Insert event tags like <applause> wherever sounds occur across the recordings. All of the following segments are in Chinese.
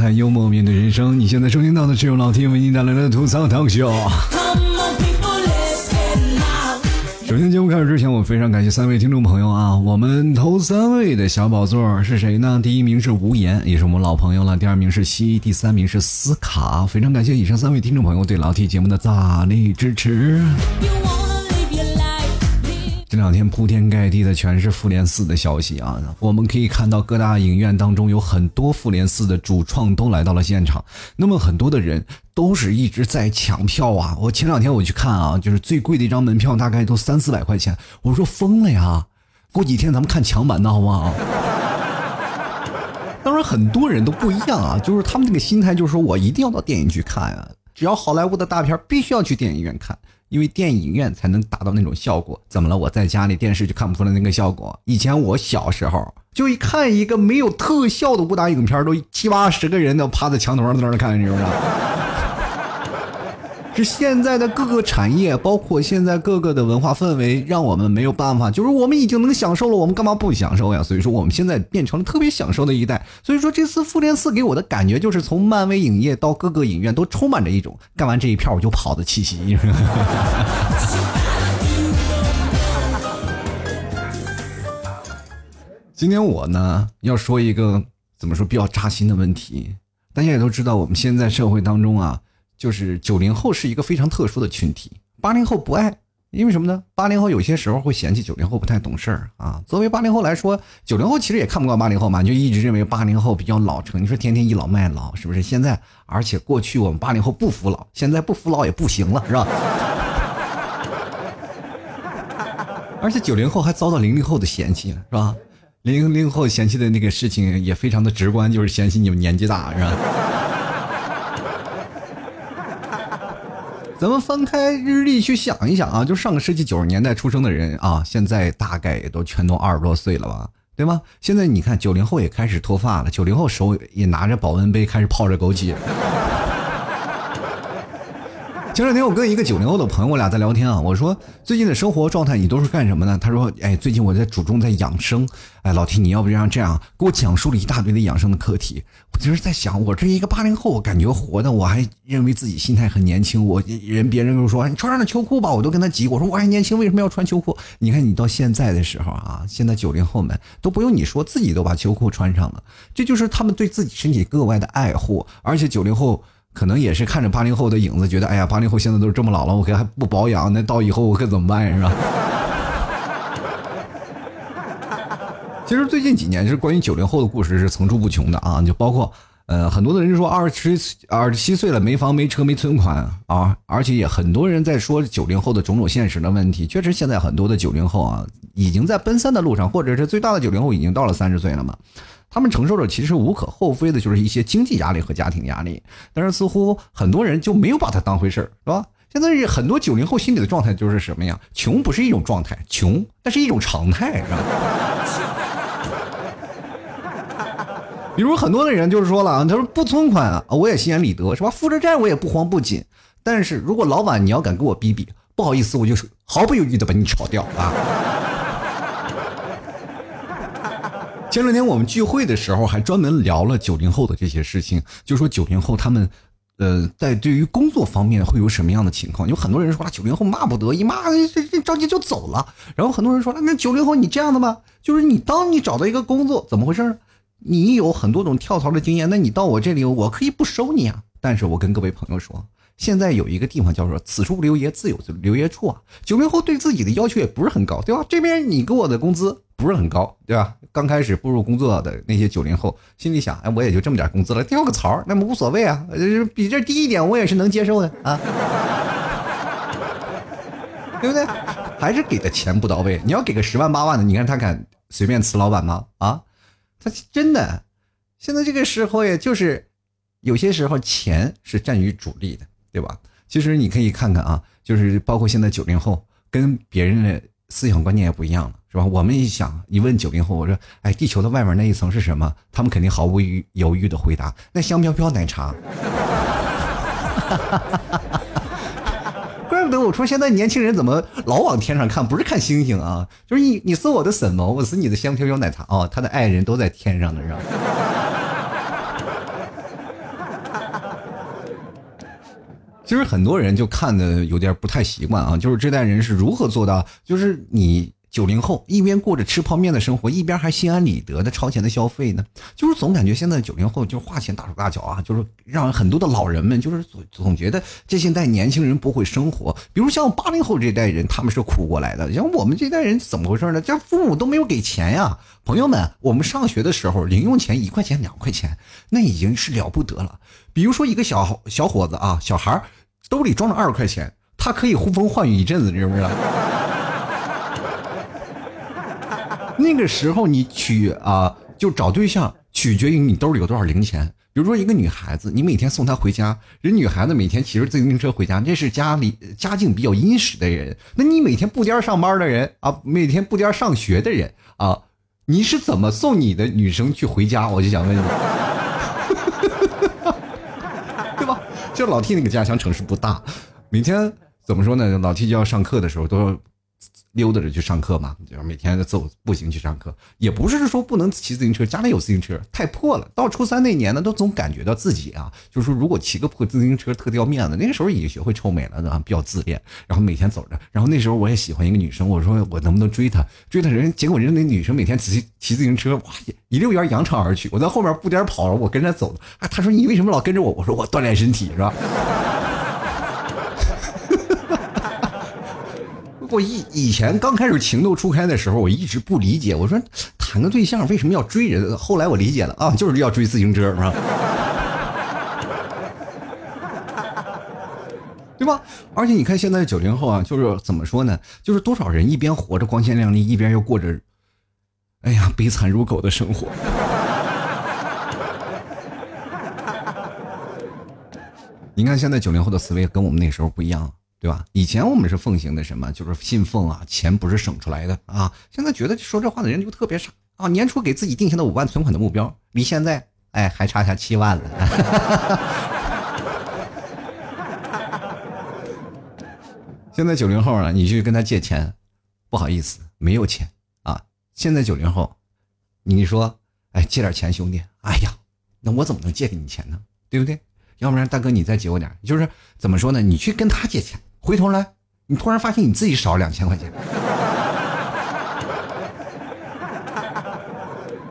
吐槽社会百态，幽默面对人生。你现在收听到的是由老 T 为您带来的吐槽堂秀。首先，节目开始之前，我非常感谢三位听众朋友啊！我们头三位的小宝座是谁呢？第一名是无言，也是我们老朋友了；第二名是西，第三名是斯卡。非常感谢以上三位听众朋友对老 T 节目的大力支持。这两天铺天盖地的全是复联四的消息啊！我们可以看到各大影院当中有很多复联四的主创都来到了现场，那么很多的人都是一直在抢票啊！我前两天我去看啊，就是最贵的一张门票大概都三四百块钱，我说疯了呀！过几天咱们看抢版的好不好？<laughs> 当然很多人都不一样啊，就是他们这个心态就是说我一定要到电影去看啊，只要好莱坞的大片必须要去电影院看。因为电影院才能达到那种效果，怎么了？我在家里电视就看不出来那个效果。以前我小时候就一看一个没有特效的武打影片，都七八十个人都趴在墙头上在那看，你知不知道？现在的各个产业，包括现在各个的文化氛围，让我们没有办法。就是我们已经能享受了，我们干嘛不享受呀？所以说，我们现在变成了特别享受的一代。所以说，这次复联四给我的感觉，就是从漫威影业到各个影院，都充满着一种干完这一票我就跑的气息。<laughs> 今天我呢要说一个怎么说比较扎心的问题。大家也都知道，我们现在社会当中啊。就是九零后是一个非常特殊的群体，八零后不爱，因为什么呢？八零后有些时候会嫌弃九零后不太懂事儿啊。作为八零后来说，九零后其实也看不惯八零后嘛，就一直认为八零后比较老成。你说天天倚老卖老，是不是？现在，而且过去我们八零后不服老，现在不服老也不行了，是吧？<laughs> 而且九零后还遭到零零后的嫌弃，是吧？零零后嫌弃的那个事情也非常的直观，就是嫌弃你们年纪大，是吧？咱们翻开日历去想一想啊，就上个世纪九十年代出生的人啊，现在大概也都全都二十多岁了吧，对吗？现在你看九零后也开始脱发了，九零后手也拿着保温杯开始泡着枸杞。前两天我跟一个九零后的朋友，我俩在聊天啊。我说最近的生活状态你都是干什么呢？他说：哎，最近我在注重在养生。哎，老提你要不然这样给我讲述了一大堆的养生的课题。我就是在想，我这一个八零后，我感觉活的我还认为自己心态很年轻。我人别人都说你穿上了秋裤吧，我都跟他急。我说我还年轻，为什么要穿秋裤？你看你到现在的时候啊，现在九零后们都不用你说，自己都把秋裤穿上了。这就是他们对自己身体格外的爱护，而且九零后。可能也是看着八零后的影子，觉得哎呀，八零后现在都是这么老了，我可还不保养，那到以后我可怎么办，是吧？<laughs> 其实最近几年，就是关于九零后的故事是层出不穷的啊，就包括呃，很多的人说二十二十七岁了，没房没车没存款啊，而且也很多人在说九零后的种种现实的问题。确实，现在很多的九零后啊，已经在奔三的路上，或者是最大的九零后已经到了三十岁了嘛。他们承受着其实无可厚非的，就是一些经济压力和家庭压力，但是似乎很多人就没有把它当回事儿，是吧？现在很多九零后心里的状态就是什么呀？穷不是一种状态，穷那是一种常态，是吧？<laughs> 比如很多的人就是说了啊，他说不存款啊，我也心安理得，是吧？负着债我也不慌不紧，但是如果老板你要敢跟我逼逼，不好意思，我就毫不犹豫的把你炒掉啊。前两天我们聚会的时候，还专门聊了九零后的这些事情，就说九零后他们，呃，在对于工作方面会有什么样的情况？有很多人说啊，九零后骂不得，一骂这这着急就走了。然后很多人说了，那九零后你这样的吗？就是你当你找到一个工作，怎么回事？你有很多种跳槽的经验，那你到我这里，我可以不收你啊。但是我跟各位朋友说，现在有一个地方叫做“此处留爷，自有留爷处”啊。九零后对自己的要求也不是很高，对吧？这边你给我的工资。不是很高，对吧？刚开始步入工作的那些九零后，心里想：哎，我也就这么点工资了，掉个槽那么无所谓啊，比这低一点我也是能接受的啊，<laughs> 对不对？还是给的钱不到位。你要给个十万八万的，你看他敢随便辞老板吗？啊，他真的，现在这个时候，也就是有些时候钱是占于主力的，对吧？其实你可以看看啊，就是包括现在九零后跟别人的思想观念也不一样了。是吧？我们一想，一问九零后，我说，哎，地球的外面那一层是什么？他们肯定毫无犹豫的回答：那香飘飘奶茶。<laughs> 怪不得我说现在年轻人怎么老往天上看，不是看星星啊，就是你你是我的什么？我是你的香飘飘奶茶哦，他的爱人都在天上呢，是吧？其实很多人就看的有点不太习惯啊，就是这代人是如何做到，就是你。九零后一边过着吃泡面的生活，一边还心安理得的超前的消费呢，就是总感觉现在九零后就花钱大手大脚啊，就是让很多的老人们就是总总觉得这现代年轻人不会生活。比如像八零后这代人，他们是苦过来的，像我们这代人怎么回事呢？家父母都没有给钱呀，朋友们，我们上学的时候零用钱一块钱两块钱，那已经是了不得了。比如说一个小小伙子啊，小孩兜里装着二十块钱，他可以呼风唤雨一阵子，你知不知道？<laughs> 那个时候你取啊，就找对象取决于你兜里有多少零钱。比如说一个女孩子，你每天送她回家，人女孩子每天骑着自行车回家，这是家里家境比较殷实的人。那你每天不颠上班的人啊，每天不颠上学的人啊，你是怎么送你的女生去回家？我就想问你，对吧？就老 T 那个家乡城市不大，每天怎么说呢？老 T 就要上课的时候都。溜达着去上课嘛，就是每天走步行去上课，也不是说不能骑自行车，家里有自行车太破了。到初三那年呢，都总感觉到自己啊，就是说如果骑个破自行车特掉面子。那个时候已经学会臭美了，啊，比较自恋。然后每天走着，然后那时候我也喜欢一个女生，我说我能不能追她？追她人，结果人那女生每天骑骑自行车，哇，一溜烟扬长而去。我在后面不颠跑，我跟着走。啊，她说你为什么老跟着我？我说我锻炼身体，是吧？我以以前刚开始情窦初开的时候，我一直不理解。我说谈个对象为什么要追人？后来我理解了啊，就是要追自行车，是吧？<laughs> 对吧？而且你看现在九零后啊，就是怎么说呢？就是多少人一边活着光鲜亮丽，一边又过着，哎呀悲惨如狗的生活。<laughs> 你看现在九零后的思维跟我们那时候不一样。对吧？以前我们是奉行的什么？就是信奉啊，钱不是省出来的啊。现在觉得说这话的人就特别傻啊。年初给自己定下的五万存款的目标，离现在哎还差下七万了。<laughs> 现在九零后啊，你去跟他借钱，不好意思，没有钱啊。现在九零后，你说哎借点钱兄弟，哎呀，那我怎么能借给你钱呢？对不对？要不然大哥你再借我点，就是怎么说呢？你去跟他借钱。回头来，你突然发现你自己少两千块钱，<laughs>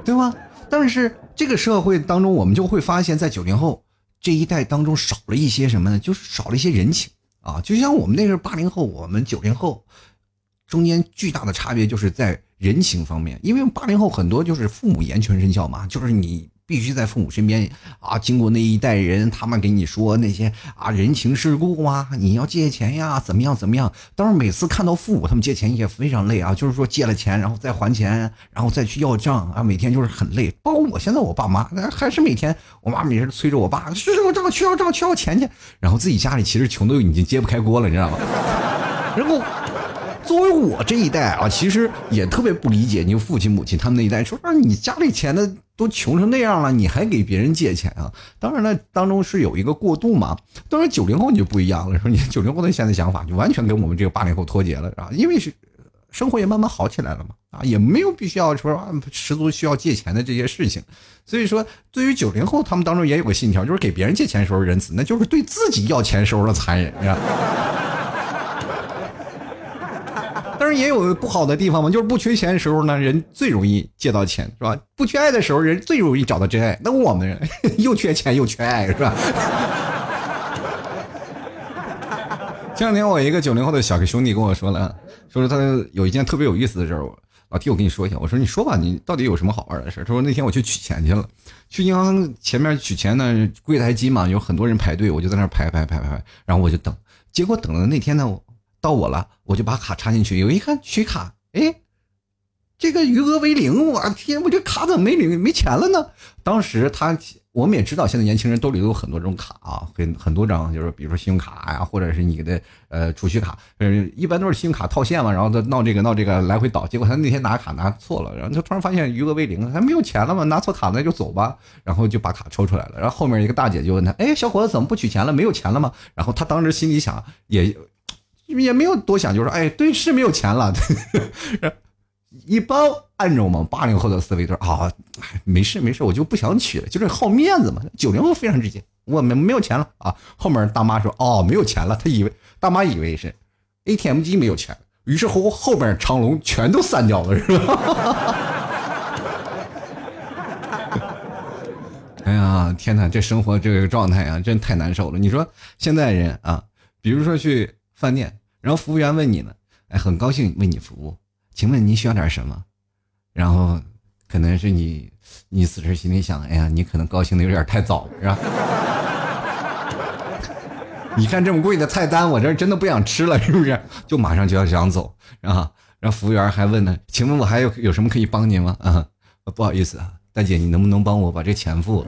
对吗？但是这个社会当中，我们就会发现，在九零后这一代当中，少了一些什么呢？就是少了一些人情啊！就像我们那个八零后，我们九零后中间巨大的差别就是在人情方面，因为八零后很多就是父母言传身教嘛，就是你。必须在父母身边啊！经过那一代人，他们给你说那些啊人情世故啊，你要借钱呀，怎么样怎么样？当然，每次看到父母他们借钱也非常累啊，就是说借了钱然后再还钱，然后再去要账啊，每天就是很累。包括我现在我爸妈还是每天，我妈每天催着我爸去要账去要账去要钱去，然后自己家里其实穷的已经揭不开锅了，你知道吗？<laughs> 然后。作为我这一代啊，其实也特别不理解你父亲母亲他们那一代，说说你家里钱的都穷成那样了，你还给别人借钱啊？当然了，当中是有一个过渡嘛。当然九零后你就不一样了，说你九零后的现在想法就完全跟我们这个八零后脱节了，啊？因为是生活也慢慢好起来了嘛，啊，也没有必须要说十足需要借钱的这些事情。所以说，对于九零后，他们当中也有个信条，就是给别人借钱时候仁慈，那就是对自己要钱时候的残忍，是吧？但是也有不好的地方嘛，就是不缺钱的时候呢，人最容易借到钱，是吧？不缺爱的时候，人最容易找到真爱。那我们 <laughs> 又缺钱又缺爱，是吧？前两天我一个九零后的小兄弟跟我说了，说是他有一件特别有意思的事儿。我老弟，我跟你说一下，我说你说吧，你到底有什么好玩的事儿他说那天我去取钱去了，去银行前面取钱呢，柜台机嘛，有很多人排队，我就在那排排排排排，然后我就等，结果等的那天呢。到我了，我就把卡插进去。有一看取卡，哎，这个余额为零。我天，我这卡怎么没零没钱了呢？当时他，我们也知道，现在年轻人兜里都有很多这种卡啊，很很多张，就是比如说信用卡呀，或者是你的呃储蓄卡，嗯，一般都是信用卡套现嘛，然后他闹这个闹这个来回倒。结果他那天拿卡拿错了，然后他突然发现余额为零，他没有钱了嘛，拿错卡那就走吧，然后就把卡抽出来了。然后后面一个大姐就问他，哎，小伙子怎么不取钱了？没有钱了吗？然后他当时心里想也。也没有多想，就说哎，对，是没有钱了。<laughs> 一般按照我们八零后的思维，都是啊，没事没事，我就不想娶了，就是好面子嘛。九零后非常直接，我们没有钱了啊。后面大妈说哦没有钱了，他以为大妈以为是 ATM 机没有钱，于是乎后边长龙全都散掉了，是吧？<laughs> 哎呀，天哪，这生活这个状态啊，真太难受了。你说现在人啊，比如说去饭店，然后服务员问你呢，哎，很高兴为你服务，请问你需要点什么？然后可能是你，你此时心里想，哎呀，你可能高兴的有点太早了，是吧？<laughs> 你看这么贵的菜单，我这真的不想吃了，是不是？就马上就要想走，然后，然后服务员还问呢，请问我还有有什么可以帮您吗？啊，不好意思啊。大姐，你能不能帮我把这钱付了？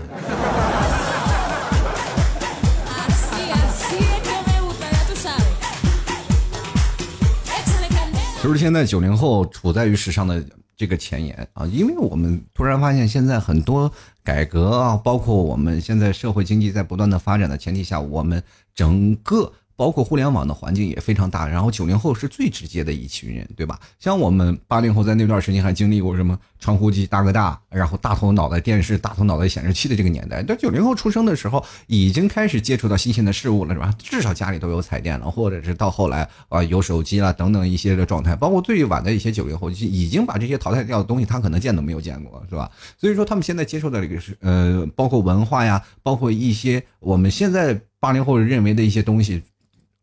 其实现在九零后处在于时尚的这个前沿啊，因为我们突然发现现在很多改革啊，包括我们现在社会经济在不断的发展的前提下，我们整个。包括互联网的环境也非常大，然后九零后是最直接的一群人，对吧？像我们八零后在那段时间还经历过什么传呼机大哥大，然后大头脑袋电视、大头脑袋显示器的这个年代。但九零后出生的时候已经开始接触到新鲜的事物了，是吧？至少家里都有彩电了，或者是到后来啊有手机了等等一些的状态。包括最晚的一些九零后已经把这些淘汰掉的东西，他可能见都没有见过，是吧？所以说他们现在接受的这个是呃，包括文化呀，包括一些我们现在八零后认为的一些东西。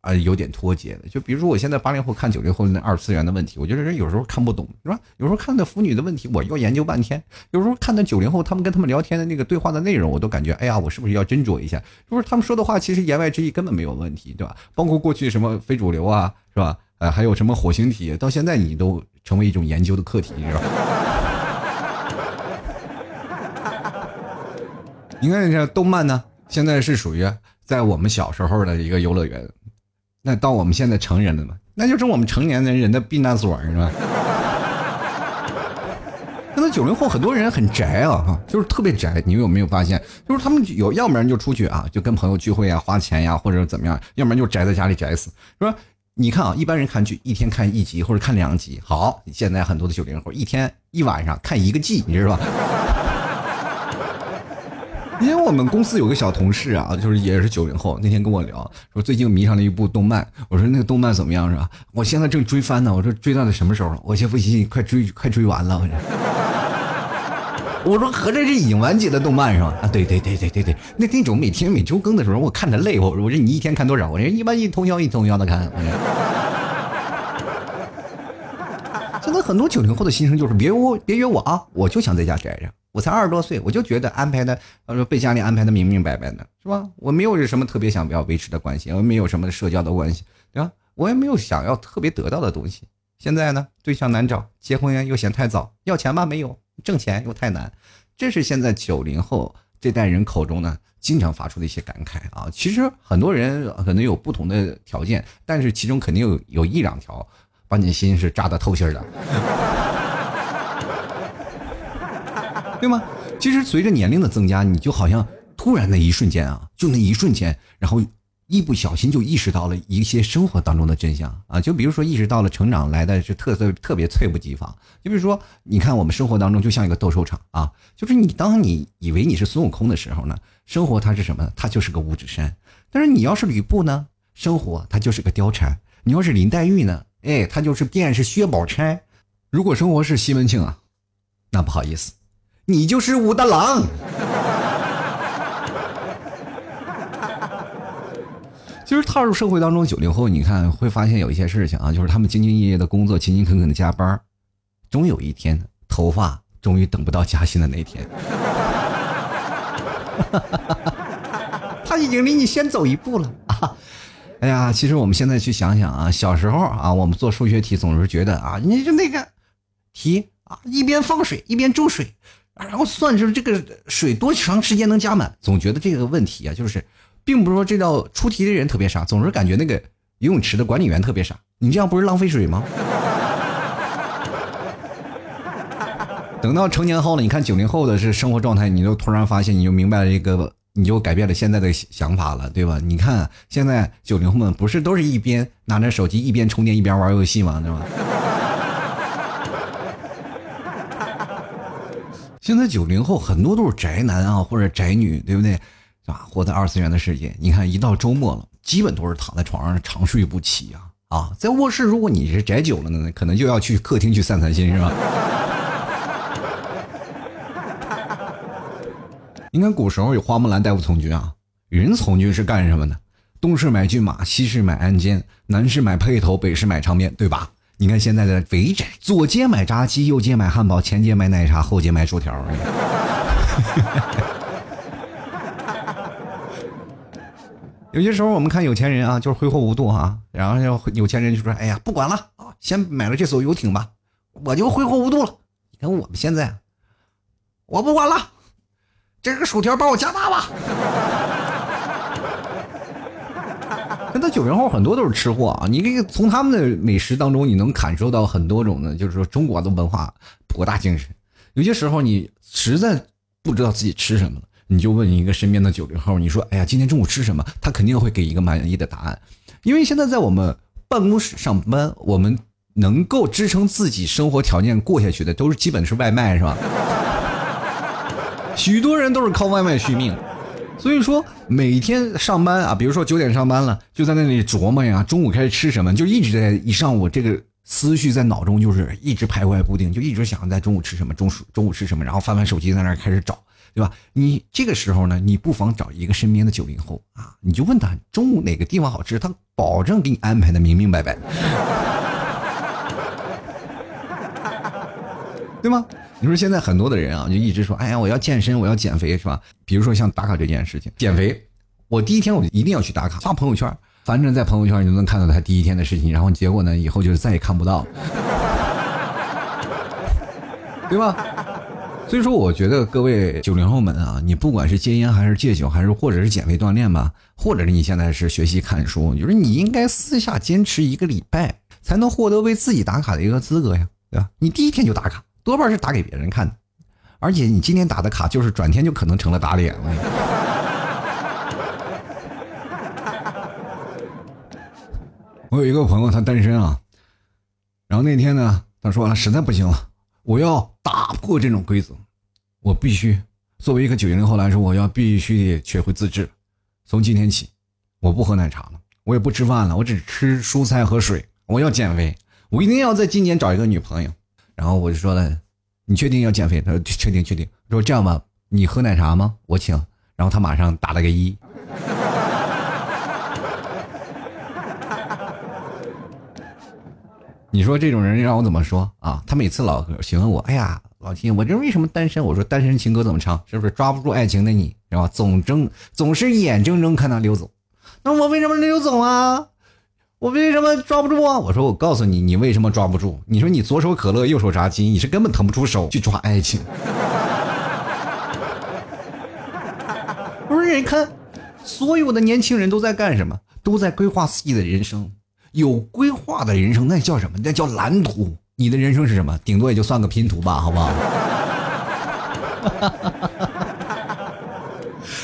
啊，有点脱节的，就比如说我现在八零后看九零后那二次元的问题，我觉得人有时候看不懂，是吧？有时候看那腐女的问题，我要研究半天；有时候看那九零后他们跟他们聊天的那个对话的内容，我都感觉，哎呀，我是不是要斟酌一下？就是他们说的话，其实言外之意根本没有问题，对吧？包括过去什么非主流啊，是吧？呃，还有什么火星体，到现在你都成为一种研究的课题，是吧？<laughs> 你看这动漫呢，现在是属于在我们小时候的一个游乐园。那到我们现在成人了嘛，那就是我们成年人人的避难所是吧？<laughs> 现在九零后很多人很宅啊，哈，就是特别宅。你们有没有发现？就是他们有，要不然就出去啊，就跟朋友聚会啊，花钱呀，或者怎么样；要不然就宅在家里宅死。说你看啊，一般人看剧一天看一集或者看两集，好，现在很多的九零后一天一晚上看一个季，你知道吧？<laughs> 因为我们公司有个小同事啊，就是也是九零后，那天跟我聊说最近迷上了一部动漫，我说那个动漫怎么样是吧？我现在正追番呢，我说追到了什么时候？我先不信，快追快追完了，我说。<laughs> 我说合着这已经完结的动漫是吧？啊，对对对对对对，那那种每天每周更的时候，我看着累，我我说你一天看多少？我说一般一通宵一通宵的看。<laughs> 现在很多九零后的心声就是别我别约我啊，我就想在家宅着。我才二十多岁，我就觉得安排的，呃，被家里安排的明明白白的，是吧？我没有什么特别想要维持的关系，我没有什么社交的关系，对吧？我也没有想要特别得到的东西。现在呢，对象难找，结婚又嫌太早，要钱吧没有，挣钱又太难，这是现在九零后这代人口中呢经常发出的一些感慨啊。其实很多人可能有不同的条件，但是其中肯定有有一两条把你心是扎的透心的。对吗？其实随着年龄的增加，你就好像突然那一瞬间啊，就那一瞬间，然后一不小心就意识到了一些生活当中的真相啊。就比如说，意识到了成长来的是特特特别猝不及防。就比如说，你看我们生活当中就像一个斗兽场啊，就是你当你以为你是孙悟空的时候呢，生活它是什么？它就是个五指山。但是你要是吕布呢，生活它就是个貂蝉；你要是林黛玉呢，哎，它就是便是薛宝钗。如果生活是西门庆啊，那不好意思。你就是武大郎。其实踏入社会当中，九零后你看会发现有一些事情啊，就是他们兢兢业业的工作，勤勤恳恳的加班，终有一天头发终于等不到加薪的那天。他已经离你先走一步了啊！哎呀，其实我们现在去想想啊，小时候啊，我们做数学题总是觉得啊，你就那个题啊，一边放水一边注水。然后算是这个水多长时间能加满？总觉得这个问题啊，就是，并不是说这道出题的人特别傻，总是感觉那个游泳池的管理员特别傻。你这样不是浪费水吗？<laughs> 等到成年后了，你看九零后的是生活状态，你就突然发现，你就明白了一个，你就改变了现在的想法了，对吧？你看现在九零后们不是都是一边拿着手机一边充电一边玩游戏吗？对吧？现在九零后很多都是宅男啊，或者宅女，对不对？是吧？活在二次元的世界。你看，一到周末了，基本都是躺在床上长睡不起啊啊！在卧室，如果你是宅久了呢，可能就要去客厅去散散心，是吧？<laughs> 你看古时候有花木兰带我从军啊，人从军是干什么的？东市买骏马，西市买鞍鞯，南市买辔头，北市买长鞭，对吧？你看现在的肥宅，左街买炸鸡，右街买汉堡，前街买奶茶，后街买薯条。有些时候我们看有钱人啊，就是挥霍无度啊，然后有钱人就说：“哎呀，不管了啊，先买了这艘游艇吧，我就挥霍无度了。”你看我们现在，我不管了，这个薯条帮我加大吧。那九零后很多都是吃货啊！你可以从他们的美食当中，你能感受到很多种的，就是说中国的文化博大精深。有些时候你实在不知道自己吃什么了，你就问一个身边的九零后，你说：“哎呀，今天中午吃什么？”他肯定会给一个满意的答案。因为现在在我们办公室上班，我们能够支撑自己生活条件过下去的，都是基本是外卖，是吧？<laughs> 许多人都是靠外卖续命。所以说，每天上班啊，比如说九点上班了，就在那里琢磨呀，中午开始吃什么，就一直在一上午这个思绪在脑中就是一直徘徊不定，就一直想在中午吃什么，中午中午吃什么，然后翻翻手机在那开始找，对吧？你这个时候呢，你不妨找一个身边的九零后啊，你就问他中午哪个地方好吃，他保证给你安排的明明白白，<laughs> 对吗？你说现在很多的人啊，就一直说，哎呀，我要健身，我要减肥，是吧？比如说像打卡这件事情，减肥，我第一天我就一定要去打卡，发朋友圈，反正在朋友圈你就能看到他第一天的事情，然后结果呢，以后就是再也看不到，<laughs> 对吧？所以说，我觉得各位九零后们啊，你不管是戒烟还是戒酒，还是或者是减肥锻炼吧，或者是你现在是学习看书，就是你应该私下坚持一个礼拜，才能获得为自己打卡的一个资格呀，对吧？你第一天就打卡。多半是打给别人看的，而且你今天打的卡，就是转天就可能成了打脸了。我有一个朋友，他单身啊，然后那天呢，他说了，实在不行了，我要打破这种规则，我必须作为一个九零后来说，我要必须得学会自制。从今天起，我不喝奶茶了，我也不吃饭了，我只吃蔬菜和水。我要减肥，我一定要在今年找一个女朋友。然后我就说了，你确定要减肥？他说确定确定。说这样吧，你喝奶茶吗？我请。然后他马上打了个一。<laughs> 你说这种人让我怎么说啊？他每次老询问我，哎呀，老金，我这为什么单身？我说单身情歌怎么唱？是不是抓不住爱情的你，是吧？总睁总是眼睁睁看他溜走。那我为什么溜走啊？我为什么抓不住啊？我说，我告诉你，你为什么抓不住？你说你左手可乐，右手炸鸡，你是根本腾不出手去抓爱情。<laughs> 不是，你看，所有的年轻人都在干什么？都在规划自己的人生。有规划的人生，那叫什么？那叫蓝图。你的人生是什么？顶多也就算个拼图吧，好不好？<laughs>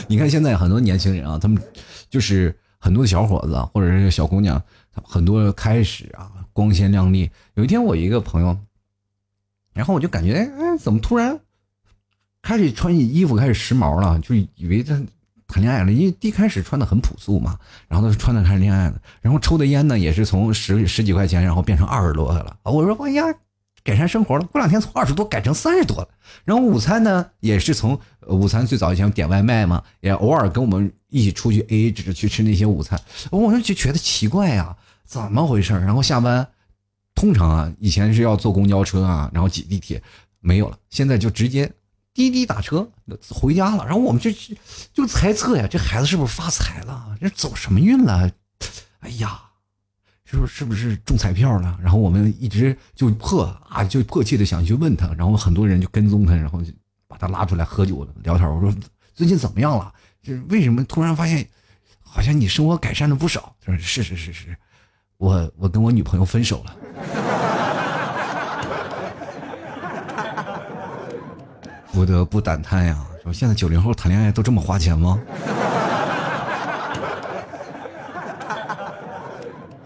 你看现在很多年轻人啊，他们就是很多的小伙子或者是小姑娘。很多开始啊，光鲜亮丽。有一天，我一个朋友，然后我就感觉，哎，怎么突然开始穿衣服开始时髦了？就以为他谈恋爱了，因为一开始穿的很朴素嘛。然后他穿的开始恋爱了，然后抽的烟呢，也是从十十几块钱，然后变成二十多的了。我说，哎呀，改善生活了。过两天从二十多改成三十多了。然后午餐呢，也是从午餐最早以前点外卖嘛，也偶尔跟我们一起出去 AA 制去吃那些午餐。我就觉得奇怪呀。怎么回事然后下班，通常啊，以前是要坐公交车啊，然后挤地铁，没有了，现在就直接滴滴打车回家了。然后我们就就猜测呀，这孩子是不是发财了？这走什么运了？哎呀，是不是是不是中彩票了？然后我们一直就迫啊，就迫切的想去问他。然后很多人就跟踪他，然后把他拉出来喝酒聊天。我说最近怎么样了？就是为什么突然发现，好像你生活改善了不少？他说是是是是。我我跟我女朋友分手了，不得不感叹呀！说现在九零后谈恋爱都这么花钱吗？<laughs>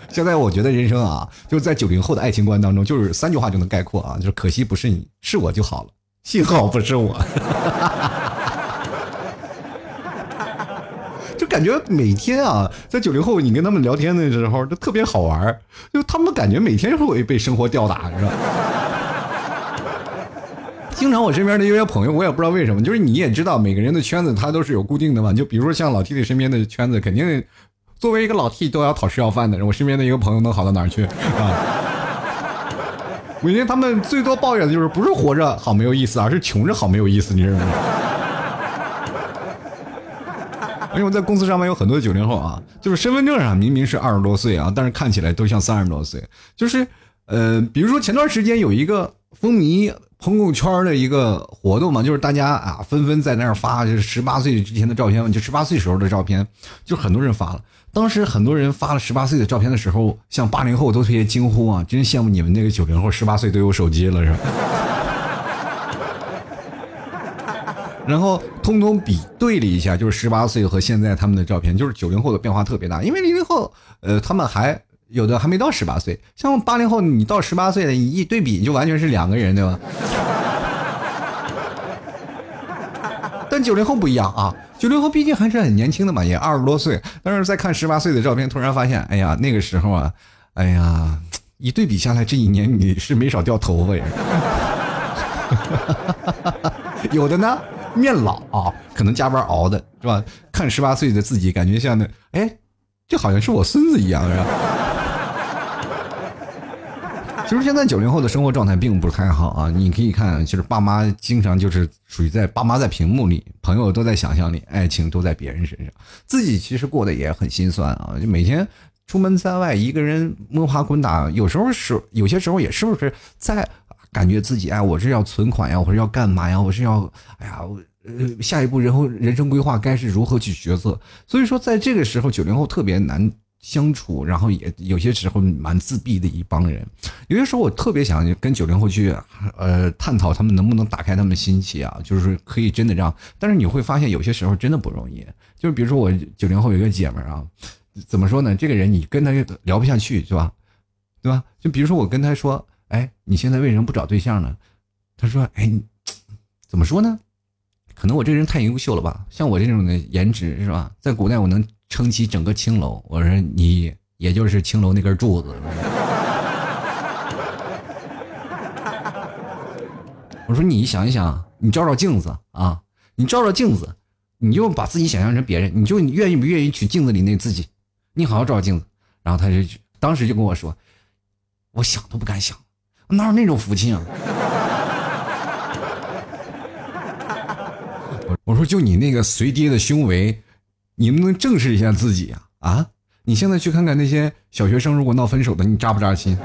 现在我觉得人生啊，就在九零后的爱情观当中，就是三句话就能概括啊，就是可惜不是你，是我就好了，幸好不是我。就感觉每天啊，在九零后你跟他们聊天的时候，就特别好玩就他们感觉每天会被生活吊打，是吧？<laughs> 经常我身边的一些朋友，我也不知道为什么，就是你也知道，每个人的圈子他都是有固定的嘛。就比如说像老 T 的身边的圈子，肯定作为一个老 T 都要讨吃要饭的。我身边的一个朋友能好到哪儿去啊？每天 <laughs> 他们最多抱怨的就是不是活着好没有意思，而是穷着好没有意思，你知道吗？因为我在公司上班有很多九零后啊，就是身份证上明明是二十多岁啊，但是看起来都像三十多岁。就是呃，比如说前段时间有一个风靡。朋友圈的一个活动嘛，就是大家啊纷纷在那儿发，就是十八岁之前的照片，就十八岁时候的照片，就很多人发了。当时很多人发了十八岁的照片的时候，像八零后都特别惊呼啊，真羡慕你们那个九零后十八岁都有手机了是吧？然后通通比对了一下，就是十八岁和现在他们的照片，就是九零后的变化特别大，因为零零后呃他们还。有的还没到十八岁，像八零后，你到十八岁的，一对比就完全是两个人，对吧？<laughs> 但九零后不一样啊，九零后毕竟还是很年轻的嘛，也二十多岁。但是在看十八岁的照片，突然发现，哎呀，那个时候啊，哎呀，一对比下来，这一年你是没少掉头发呀。<laughs> 有的呢，面老啊，可能加班熬的是吧？看十八岁的自己，感觉像那，哎，就好像是我孙子一样，是吧？<laughs> 其实现在九零后的生活状态并不是太好啊！你可以看，就是爸妈经常就是属于在爸妈在屏幕里，朋友都在想象里，爱情都在别人身上，自己其实过得也很心酸啊！就每天出门在外，一个人摸爬滚打，有时候是有些时候也是不是在感觉自己哎，我是要存款呀，我是要干嘛呀，我是要哎呀，呃，下一步人后人生规划该是如何去决策？所以说，在这个时候，九零后特别难。相处，然后也有些时候蛮自闭的一帮人。有些时候我特别想跟九零后去，呃，探讨他们能不能打开他们心气啊，就是可以真的让。但是你会发现有些时候真的不容易。就是比如说我九零后有一个姐们儿啊，怎么说呢？这个人你跟他聊不下去，是吧？对吧？就比如说我跟他说，哎，你现在为什么不找对象呢？他说，哎，怎么说呢？可能我这人太优秀了吧？像我这种的颜值是吧？在古代我能。撑起整个青楼，我说你也就是青楼那根柱子。<laughs> 我说你想一想，你照照镜子啊，你照照镜子，你就把自己想象成别人，你就愿意不愿意娶镜子里那自己？你好好照照镜子。然后他就当时就跟我说，我想都不敢想，哪有那种福气啊？我 <laughs> 我说就你那个随爹的胸围。你能不能正视一下自己啊？啊，你现在去看看那些小学生，如果闹分手的，你扎不扎心？<laughs>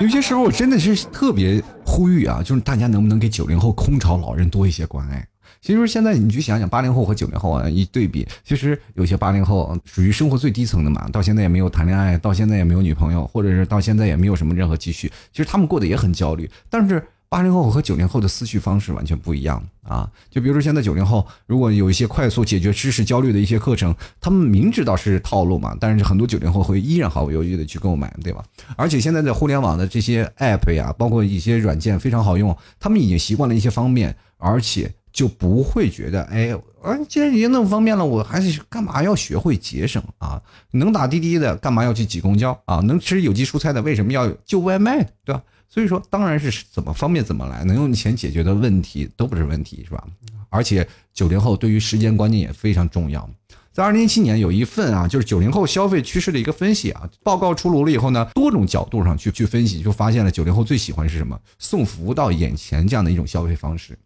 有些时候我真的是特别呼吁啊，就是大家能不能给九零后空巢老人多一些关爱？其实现在你去想想，八零后和九零后啊一对比，其实有些八零后属于生活最低层的嘛，到现在也没有谈恋爱，到现在也没有女朋友，或者是到现在也没有什么任何积蓄，其实他们过得也很焦虑，但是。八零后和九零后的思绪方式完全不一样啊！就比如说现在九零后，如果有一些快速解决知识焦虑的一些课程，他们明知道是套路嘛，但是很多九零后会依然毫不犹豫的去购买，对吧？而且现在的互联网的这些 app 呀，包括一些软件非常好用，他们已经习惯了一些方便，而且就不会觉得，哎，啊，既然已经那么方便了，我还是干嘛要学会节省啊？能打滴滴的，干嘛要去挤公交啊？能吃有机蔬菜的，为什么要就外卖，对吧？所以说，当然是怎么方便怎么来，能用钱解决的问题都不是问题，是吧？而且九零后对于时间观念也非常重要。在二零一七年有一份啊，就是九零后消费趋势的一个分析啊，报告出炉了以后呢，多种角度上去去分析，就发现了九零后最喜欢是什么？送服务到眼前这样的一种消费方式。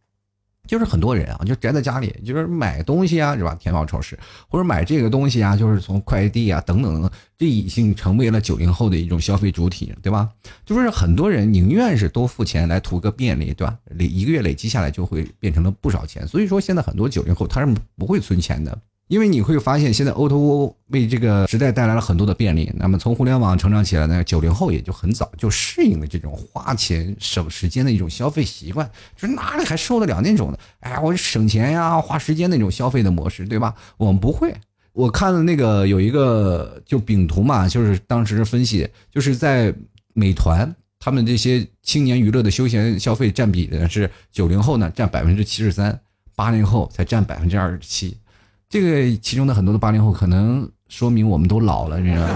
就是很多人啊，就宅在家里，就是买东西啊，是吧？天猫超市或者买这个东西啊，就是从快递啊等等，这已经成为了九零后的一种消费主体，对吧？就是很多人宁愿是多付钱来图个便利，对吧？累一个月累积下来就会变成了不少钱，所以说现在很多九零后他是不会存钱的。因为你会发现，现在 O2O 为这个时代带来了很多的便利。那么从互联网成长起来呢，九零后也就很早就适应了这种花钱省时间的一种消费习惯。就是哪里还受得了那种的？哎呀，我省钱呀，花时间那种消费的模式，对吧？我们不会。我看了那个有一个就饼图嘛，就是当时分析，就是在美团他们这些青年娱乐的休闲消费占比呢是九零后呢占百分之七十三。八零后才占百分之二十七，这个其中的很多的八零后可能说明我们都老了，你知道吗？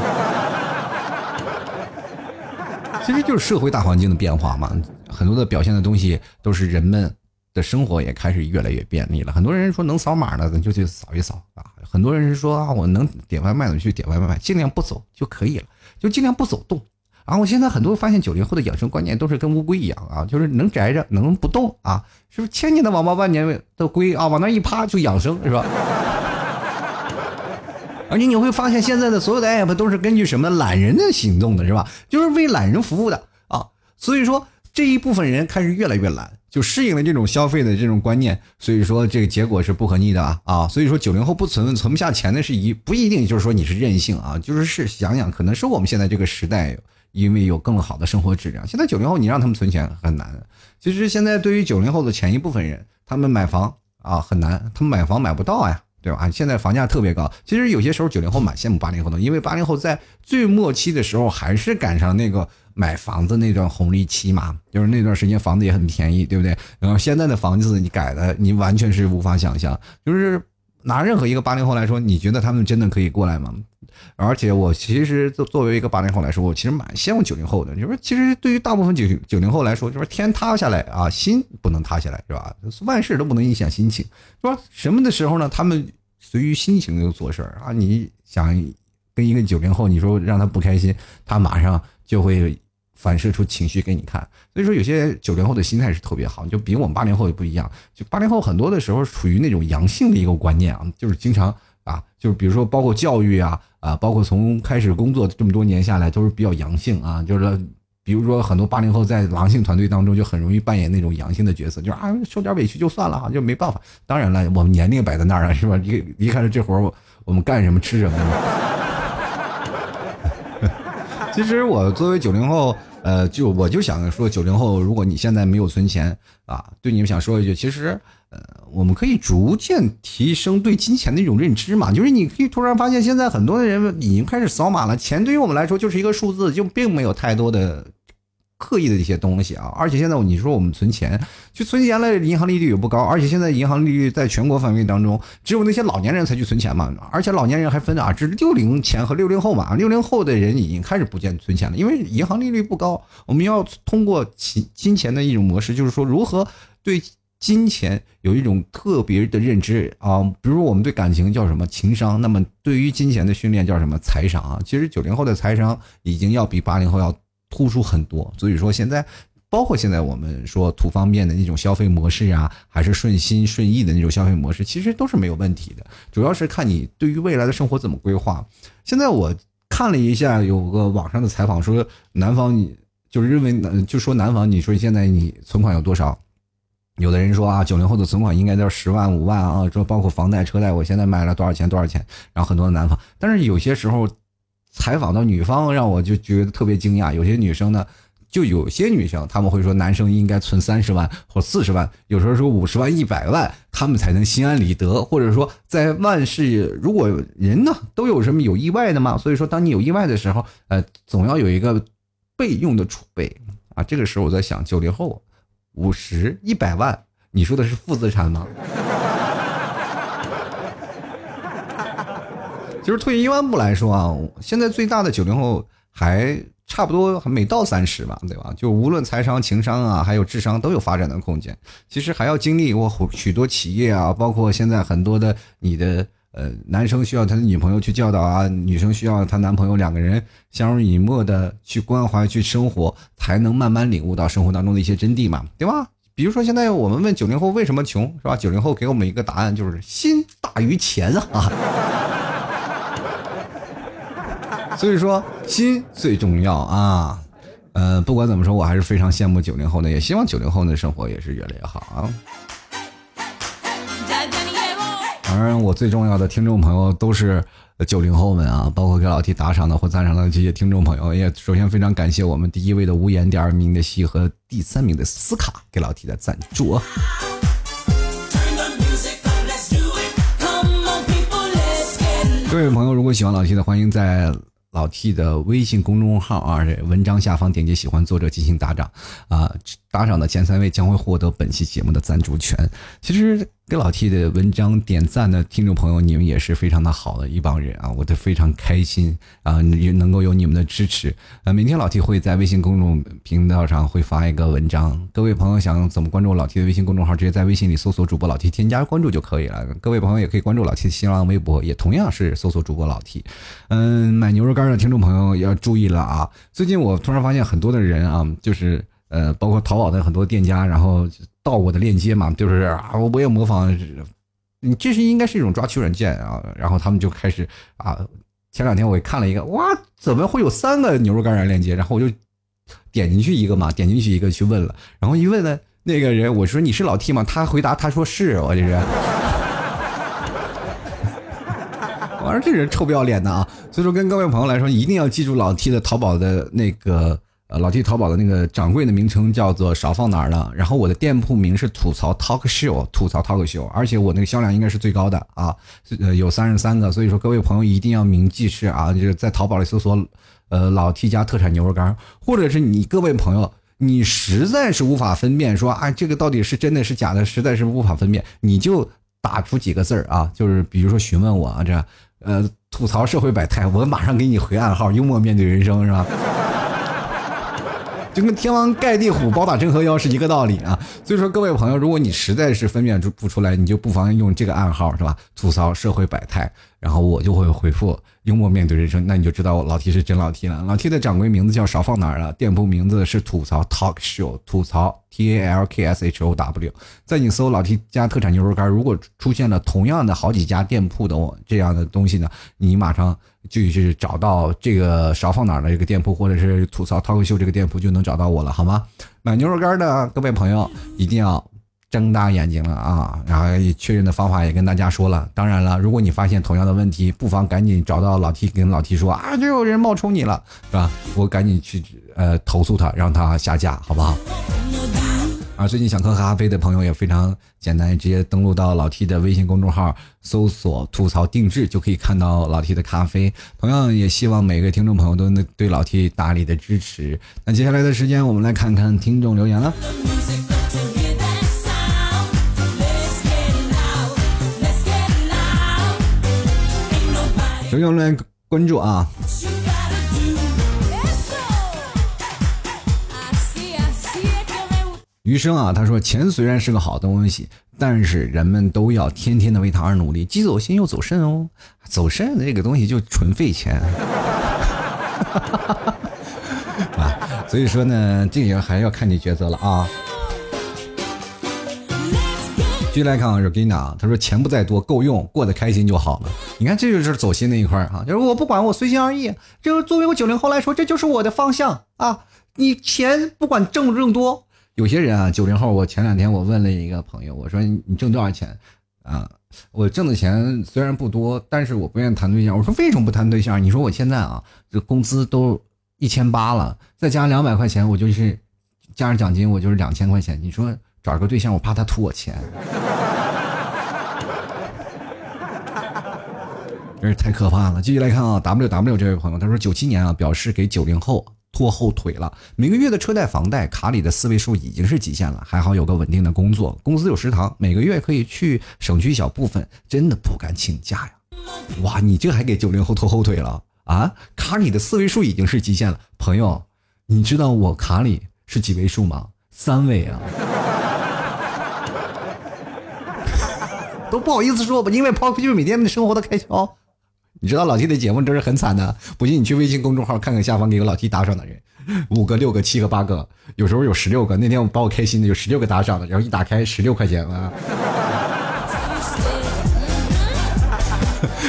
<laughs> 其实就是社会大环境的变化嘛，很多的表现的东西都是人们的生活也开始越来越便利了。很多人说能扫码的，咱就去扫一扫啊。很多人是说啊，我能点外卖的去点外卖，尽量不走就可以了，就尽量不走动。然后我现在很多发现九零后的养生观念都是跟乌龟一样啊，就是能宅着，能不动啊，是不是千年的王八万年的龟啊，往那一趴就养生是吧？而且你会发现现在的所有的 app 都是根据什么懒人的行动的是吧？就是为懒人服务的啊，所以说这一部分人开始越来越懒。就适应了这种消费的这种观念，所以说这个结果是不可逆的啊啊！所以说九零后不存存不下钱的是一不一定就是说你是任性啊，就是是想想可能是我们现在这个时代，因为有更好的生活质量。现在九零后你让他们存钱很难。其实现在对于九零后的前一部分人，他们买房啊很难，他们买房买不到呀。对吧？现在房价特别高，其实有些时候九零后蛮羡慕八零后的，因为八零后在最末期的时候还是赶上那个买房子那段红利期嘛，就是那段时间房子也很便宜，对不对？然后现在的房子你改的，你完全是无法想象。就是拿任何一个八零后来说，你觉得他们真的可以过来吗？而且我其实作作为一个八零后来说，我其实蛮羡慕九零后的。就是其实对于大部分九九零后来说，就是天塌下来啊，心不能塌下来，是吧？万事都不能影响心情，是吧？什么的时候呢？他们随于心情就做事儿啊。你想跟一个九零后，你说让他不开心，他马上就会反射出情绪给你看。所以说，有些九零后的心态是特别好，就比我们八零后也不一样。就八零后很多的时候处于那种阳性的一个观念啊，就是经常。啊，就是比如说，包括教育啊，啊，包括从开始工作这么多年下来，都是比较阳性啊。就是说，比如说很多八零后在狼性团队当中，就很容易扮演那种阳性的角色，就是啊，受点委屈就算了啊，就没办法。当然了，我们年龄摆在那儿了，是吧？离离开了这活儿，我我们干什么吃什么？<laughs> 其实我作为九零后，呃，就我就想说，九零后，如果你现在没有存钱啊，对你们想说一句，其实。呃，我们可以逐渐提升对金钱的一种认知嘛，就是你可以突然发现，现在很多的人已经开始扫码了，钱对于我们来说就是一个数字，就并没有太多的刻意的一些东西啊。而且现在你说我们存钱，去存钱了，银行利率也不高，而且现在银行利率在全国范围当中，只有那些老年人才去存钱嘛。而且老年人还分啊，只是六零前和六零后嘛，六零后的人已经开始不见存钱了，因为银行利率不高。我们要通过金金钱的一种模式，就是说如何对。金钱有一种特别的认知啊，比如我们对感情叫什么情商，那么对于金钱的训练叫什么财商啊？其实九零后的财商已经要比八零后要突出很多。所以说现在，包括现在我们说图方便的那种消费模式啊，还是顺心顺意的那种消费模式，其实都是没有问题的。主要是看你对于未来的生活怎么规划。现在我看了一下，有个网上的采访说，男方你就是认为，就说男方，你说现在你存款有多少？有的人说啊，九零后的存款应该在十万五万啊，说包括房贷车贷，我现在买了多少钱多少钱。然后很多的男方，但是有些时候采访到女方，让我就觉得特别惊讶。有些女生呢，就有些女生他们会说，男生应该存三十万或四十万，有时候说五十万一百万，他们才能心安理得。或者说在万事，如果人呢都有什么有意外的嘛，所以说当你有意外的时候，呃，总要有一个备用的储备啊。这个时候我在想，九零后。五十一百万，你说的是负资产吗？就是退一万步来说啊，现在最大的九零后还差不多还没到三十吧，对吧？就无论财商、情商啊，还有智商都有发展的空间。其实还要经历过许多企业啊，包括现在很多的你的。呃，男生需要他的女朋友去教导啊，女生需要她男朋友，两个人相濡以沫的去关怀、去生活，才能慢慢领悟到生活当中的一些真谛嘛，对吧？比如说现在我们问九零后为什么穷，是吧？九零后给我们一个答案，就是心大于钱啊。所以说心最重要啊。呃，不管怎么说，我还是非常羡慕九零后的，也希望九零后的生活也是越来越好啊。当然，我最重要的听众朋友都是九零后们啊，包括给老 T 打赏的或赞赏的这些听众朋友，也首先非常感谢我们第一位的无言，第二名的西和第三名的斯卡给老 T 的赞助啊。各位朋友，如果喜欢老 T 的，欢迎在老 T 的微信公众号啊文章下方点击喜欢作者进行打赏啊。打赏的前三位将会获得本期节目的赞助权。其实给老 T 的文章点赞的听众朋友，你们也是非常的好的一帮人啊，我都非常开心啊，也能够有你们的支持。啊，明天老 T 会在微信公众频道上会发一个文章，各位朋友想怎么关注老 T 的微信公众号，直接在微信里搜索主播老 T 添加关注就可以了。各位朋友也可以关注老 T 的新浪微博，也同样是搜索主播老 T。嗯，买牛肉干的听众朋友要注意了啊，最近我突然发现很多的人啊，就是呃，包括淘宝的很多店家，然后。到我的链接嘛，就是啊，我也模仿，你这是应该是一种抓取软件啊，然后他们就开始啊，前两天我看了一个，哇，怎么会有三个牛肉干链接？然后我就点进去一个嘛，点进去一个去问了，然后一问呢，那个人我说你是老 T 吗？他回答他说是我这是，<laughs> 我说这人臭不要脸的啊！所以说跟各位朋友来说，一定要记住老 T 的淘宝的那个。呃，老 T 淘宝的那个掌柜的名称叫做少放哪儿了，然后我的店铺名是吐槽 Talk Show，吐槽 Talk Show，而且我那个销量应该是最高的啊，呃，有三十三个，所以说各位朋友一定要铭记是啊，就是在淘宝里搜索，呃，老 T 家特产牛肉干，或者是你各位朋友，你实在是无法分辨说啊，这个到底是真的是假的，实在是无法分辨，你就打出几个字儿啊，就是比如说询问我啊，这呃，吐槽社会百态，我马上给你回暗号，幽默面对人生，是吧？就跟天王盖地虎、包打真河妖是一个道理啊！所以说，各位朋友，如果你实在是分辨出不出来，你就不妨用这个暗号，是吧？吐槽社会百态，然后我就会回复。幽默面对人生，那你就知道我老 T 是真老 T 了。老 T 的掌柜名字叫少放哪儿了，店铺名字是吐槽 Talk Show，吐槽 T A L K S H O W。在你搜老 T 家特产牛肉干，如果出现了同样的好几家店铺的这样的东西呢，你马上就是找到这个少放哪儿的这个店铺，或者是吐槽涛哥秀这个店铺，就能找到我了，好吗？买牛肉干的各位朋友一定要。睁大眼睛了啊！然后确认的方法也跟大家说了。当然了，如果你发现同样的问题，不妨赶紧找到老 T，跟老 T 说啊，就有人冒充你了，是吧？我赶紧去呃投诉他，让他下架，好不好？啊，最近想喝咖啡的朋友也非常简单，直接登录到老 T 的微信公众号，搜索“吐槽定制”，就可以看到老 T 的咖啡。同样也希望每个听众朋友都能对老 T 大力的支持。那接下来的时间，我们来看看听众留言了。首先来关注啊，余生啊，他说钱虽然是个好东西，但是人们都要天天的为它而努力，既走心又走肾哦。走肾这个东西就纯费钱，<laughs> 啊，所以说呢，这个还要看你抉择了啊。继续来看啊，Regina，他说钱不在多，够用，过得开心就好了。你看，这就是走心那一块儿哈，就是我不管，我随心而意。就是作为我九零后来说，这就是我的方向啊。你钱不管挣不挣多，有些人啊，九零后，我前两天我问了一个朋友，我说你挣多少钱啊？我挣的钱虽然不多，但是我不愿意谈对象。我说为什么不谈对象？你说我现在啊，这工资都一千八了，再加两百块钱，我就是加上奖金，我就是两千块钱。你说？找个对象，我怕他图我钱，<laughs> 真是太可怕了。继续来看啊，W W 这位朋友，他说九七年啊，表示给九零后拖后腿了。每个月的车贷、房贷、卡里的四位数已经是极限了，还好有个稳定的工作，公司有食堂，每个月可以去省去一小部分，真的不敢请假呀。哇，你这还给九零后拖后腿了啊？卡里的四位数已经是极限了，朋友，你知道我卡里是几位数吗？三位啊。<laughs> 都不好意思说吧，因为抛去每天的生活的开销，你知道老 T 的节目真是很惨的。不信你去微信公众号看看下方给个老 T 打赏的人，五个、六个、七个、八个，有时候有十六个。那天我把我开心的有十六个打赏的，然后一打开十六块钱啊。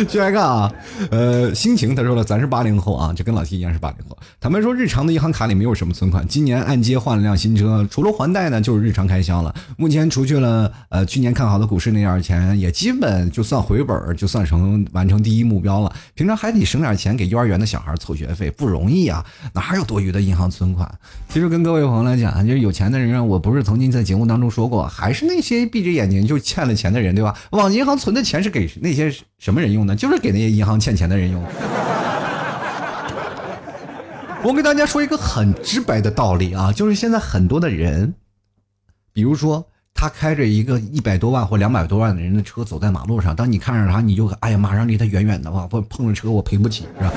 继续来看啊，呃，心情他说了，咱是八零后啊，就跟老 T 一样是八零后。坦白说，日常的银行卡里没有什么存款，今年按揭换了辆新车，除了还贷呢，就是日常开销了。目前除去了呃去年看好的股市那点钱，也基本就算回本，就算成完成第一目标了。平常还得省点钱给幼儿园的小孩凑学费，不容易啊，哪有多余的银行存款？其实跟各位朋友来讲，就是有钱的人，我不是曾经在节目当中说过，还是那些闭着眼睛就欠了钱的人，对吧？往银行存的钱是给那些什么人用的？就是给那些银行欠钱的人用。<laughs> 我给大家说一个很直白的道理啊，就是现在很多的人比如说他开着一个一百多万或两百多万的人的车走在马路上，当你看着他，你就哎呀，马上离他远远的吧，不碰着车我赔不起，是吧？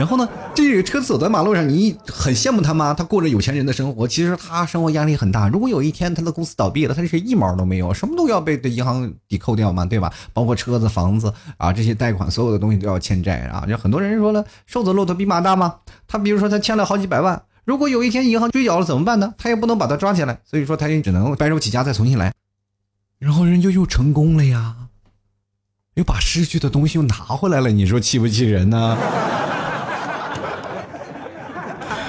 然后呢，这个车子走在马路上，你很羡慕他吗？他过着有钱人的生活，其实他生活压力很大。如果有一天他的公司倒闭了，他是一毛都没有，什么都要被银行抵扣掉嘛，对吧？包括车子、房子啊，这些贷款，所有的东西都要欠债啊。就很多人说了，瘦子骆驼比马大吗。他比如说他欠了好几百万，如果有一天银行追缴了怎么办呢？他也不能把他抓起来，所以说他也只能白手起家再重新来。然后人就又成功了呀，又把失去的东西又拿回来了，你说气不气人呢？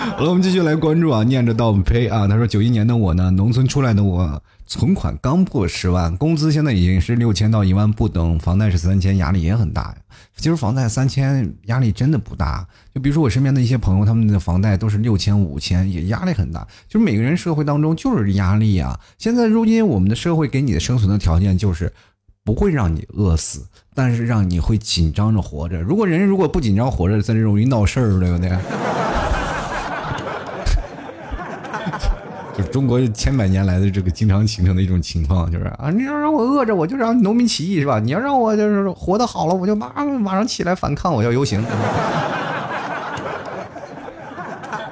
<laughs> 好了，我们继续来关注啊，念着倒呸啊！他说九一年的我呢，农村出来的我，存款刚破十万，工资现在已经是六千到一万不等，房贷是三千，压力也很大呀。其实房贷三千压力真的不大，就比如说我身边的一些朋友，他们的房贷都是六千、五千，也压力很大。就是每个人社会当中就是压力啊。现在如今我们的社会给你的生存的条件就是不会让你饿死，但是让你会紧张着活着。如果人如果不紧张活着，真容易闹事儿，对不对？就中国千百年来的这个经常形成的一种情况，就是啊，你要让我饿着，我就让农民起义是吧？你要让我就是活得好了，我就马上马上起来反抗，我要游行。<laughs>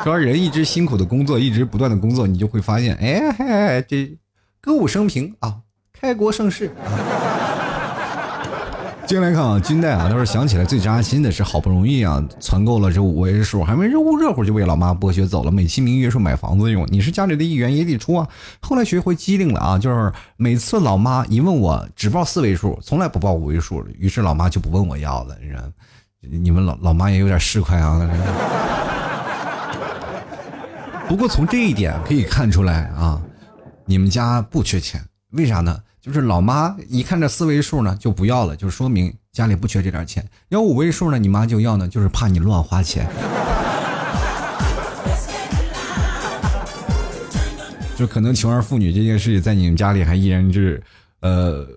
主要人一直辛苦的工作，一直不断的工作，你就会发现，哎，这歌舞升平啊，开国盛世。接下来看啊，金代啊，他说想起来最扎心的是，好不容易啊攒够了这五位数，还没热乎热乎就被老妈剥削走了，美其名曰说买房子用，你是家里的一员也得出啊。后来学会机灵了啊，就是每次老妈一问我只报四位数，从来不报五位数，于是老妈就不问我要了。你说，你们老老妈也有点市侩啊。不过从这一点可以看出来啊，你们家不缺钱，为啥呢？就是老妈一看这四位数呢，就不要了，就说明家里不缺这点钱。要五位数呢，你妈就要呢，就是怕你乱花钱。就可能穷儿富女这件事情，在你们家里还依然是，呃，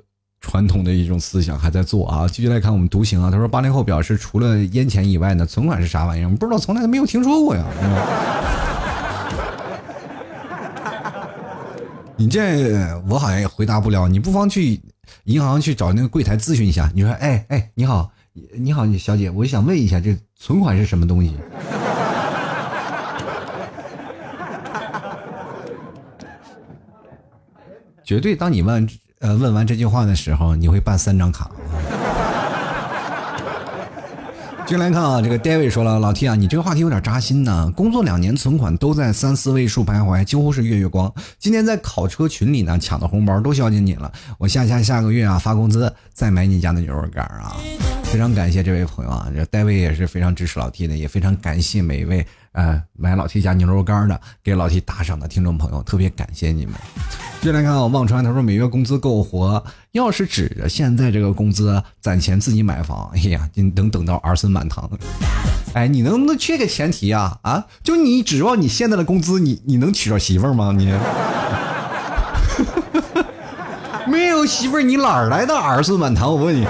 传统的一种思想还在做啊。继续来看我们独行啊，他说八零后表示，除了烟钱以外呢，存款是啥玩意儿？不知道，从来都没有听说过呀。你这我好像也回答不了，你不妨去银行去找那个柜台咨询一下。你说，哎哎，你好，你好，小姐，我想问一下，这存款是什么东西？<laughs> 绝对，当你问呃问完这句话的时候，你会办三张卡。进来看啊，这个 David 说了，老 T 啊，你这个话题有点扎心呢。工作两年，存款都在三四位数徘徊，几乎是月月光。今天在考车群里呢，抢的红包都孝敬你了。我下下下个月啊发工资再买你家的牛肉干啊！非常感谢这位朋友啊，这戴维也是非常支持老 T 的，也非常感谢每一位。呃，买老 T 家牛肉干的，给老 T 打赏的听众朋友，特别感谢你们。接下来看啊，忘川他说每月工资够活，要是指着现在这个工资攒钱自己买房，哎呀，你能等到儿孙满堂。哎，你能不能缺个前提啊？啊，就你指望你现在的工资，你你能娶着媳妇吗？你 <laughs> 没有媳妇，你哪来的儿孙满堂？我问你。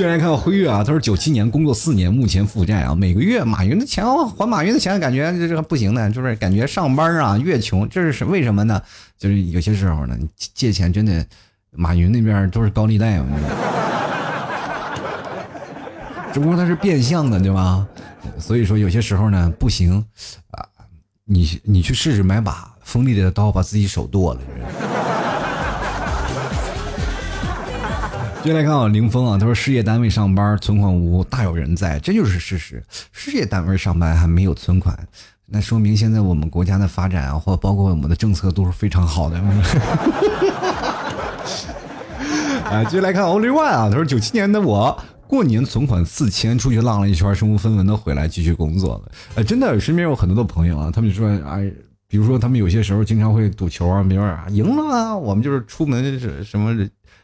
接来看辉月啊，他说九七年工作四年，目前负债啊，每个月马云的钱还马云的钱，感觉这这不行的，就是感觉上班啊越穷，这是为什么呢？就是有些时候呢，借钱真的，马云那边都是高利贷嘛，只不过他是变相的，对吧？所以说有些时候呢不行啊，你你去试试买把锋利的刀，把自己手剁了。接下来看啊，林峰啊，他说事业单位上班存款无，大有人在，这就是事实。事业单位上班还没有存款，那说明现在我们国家的发展啊，或包括我们的政策都是非常好的。啊，接下来看 Only One 啊，他说九七年的我过年存款四千，出去浪了一圈，身无分文的回来继续工作了。呃，真的，身边有很多的朋友啊，他们说哎，比如说他们有些时候经常会赌球啊，比如说赢了啊，我们就是出门是什么。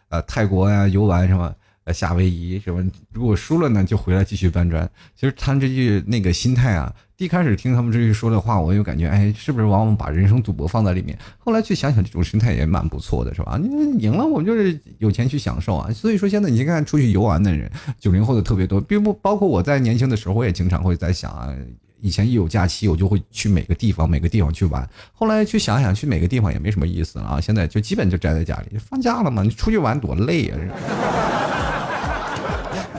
呃，泰国呀，游玩什么，呃，夏威夷什么，如果输了呢，就回来继续搬砖。其实他们这句那个心态啊，一开始听他们这句说的话，我就感觉，哎，是不是往往把人生赌博放在里面？后来去想想，这种心态也蛮不错的，是吧？你赢了，我们就是有钱去享受啊。所以说，现在你看出去游玩的人，九零后的特别多，并不包括我在年轻的时候，我也经常会在想啊。以前一有假期，我就会去每个地方每个地方去玩。后来去想想，去每个地方也没什么意思了啊。现在就基本就宅在家里，放假了嘛，你出去玩多累啊！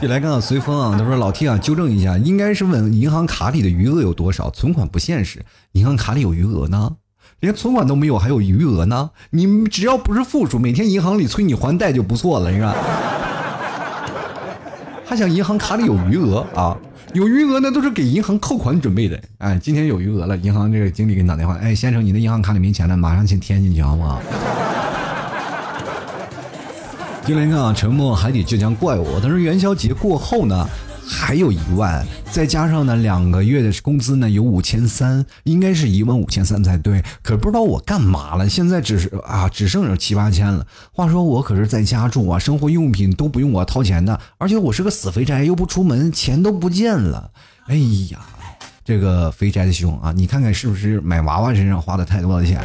就来看看随风啊，他说老 T 啊，纠正一下，应该是问银行卡里的余额有多少，存款不现实，银行卡里有余额呢？连存款都没有，还有余额呢？你只要不是负数，每天银行里催你还贷就不错了，是吧？<laughs> 还想银行卡里有余额啊？有余额那都是给银行扣款准备的。哎，今天有余额了，银行这个经理给你打电话，哎，先生，你的银行卡里没钱了，马上先填进去好不好？就来 <laughs> 看啊，沉默海底就将怪我。他说元宵节过后呢，还有一万，再加上呢两个月的工资呢有五千三，应该是一万五千三才对。可不知道我干嘛了，现在只是啊只剩下七八千了。话说我可是在家住啊，生活用品都不用我掏钱的，而且我是个死肥宅，又不出门，钱都不见了。哎呀，这个肥宅的兄啊，你看看是不是买娃娃身上花的太多的钱？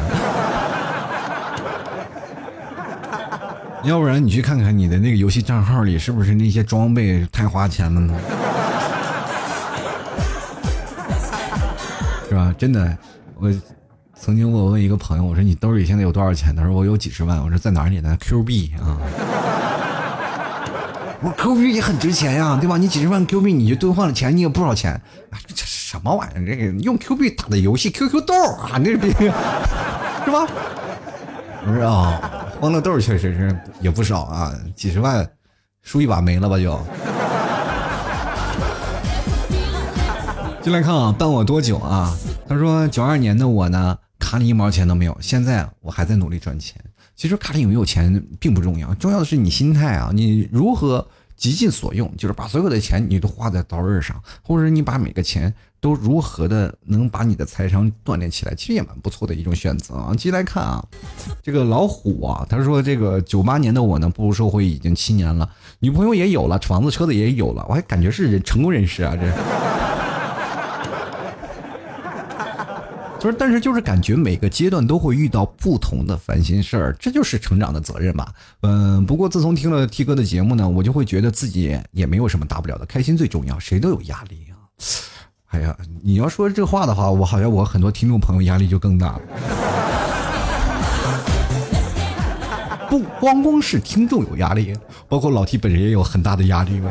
要不然你去看看你的那个游戏账号里是不是那些装备太花钱了呢？<laughs> 是吧？真的，我曾经我问一个朋友，我说你兜里现在有多少钱？他说我有几十万。我说在哪里呢？Q 币啊！我说 Q 币也很值钱呀，对吧？你几十万 Q 币，你就兑换了钱，你有不少钱。这什么玩意儿？这个用 Q 币打的游戏 QQ 豆啊，那是 <laughs> 是吧？不是啊。欢欢乐豆确实是也不少啊，几十万输一把没了吧就。进来看啊，伴我多久啊？他说九二年的我呢，卡里一毛钱都没有，现在我还在努力赚钱。其实卡里有没有钱并不重要，重要的是你心态啊，你如何极尽所用，就是把所有的钱你都花在刀刃上，或者你把每个钱。都如何的能把你的财商锻炼起来？其实也蛮不错的一种选择啊。继续来看啊，这个老虎啊，他说这个九八年的我呢，步入社会已经七年了，女朋友也有了，房子车子也有了，我还感觉是人成功人士啊，这。<laughs> 就是，但是就是感觉每个阶段都会遇到不同的烦心事儿，这就是成长的责任吧。嗯，不过自从听了 T 哥的节目呢，我就会觉得自己也没有什么大不了的，开心最重要，谁都有压力啊。哎呀，你要说这话的话，我好像我很多听众朋友压力就更大了。<laughs> 不光光是听众有压力，包括老 T 本人也有很大的压力。<laughs>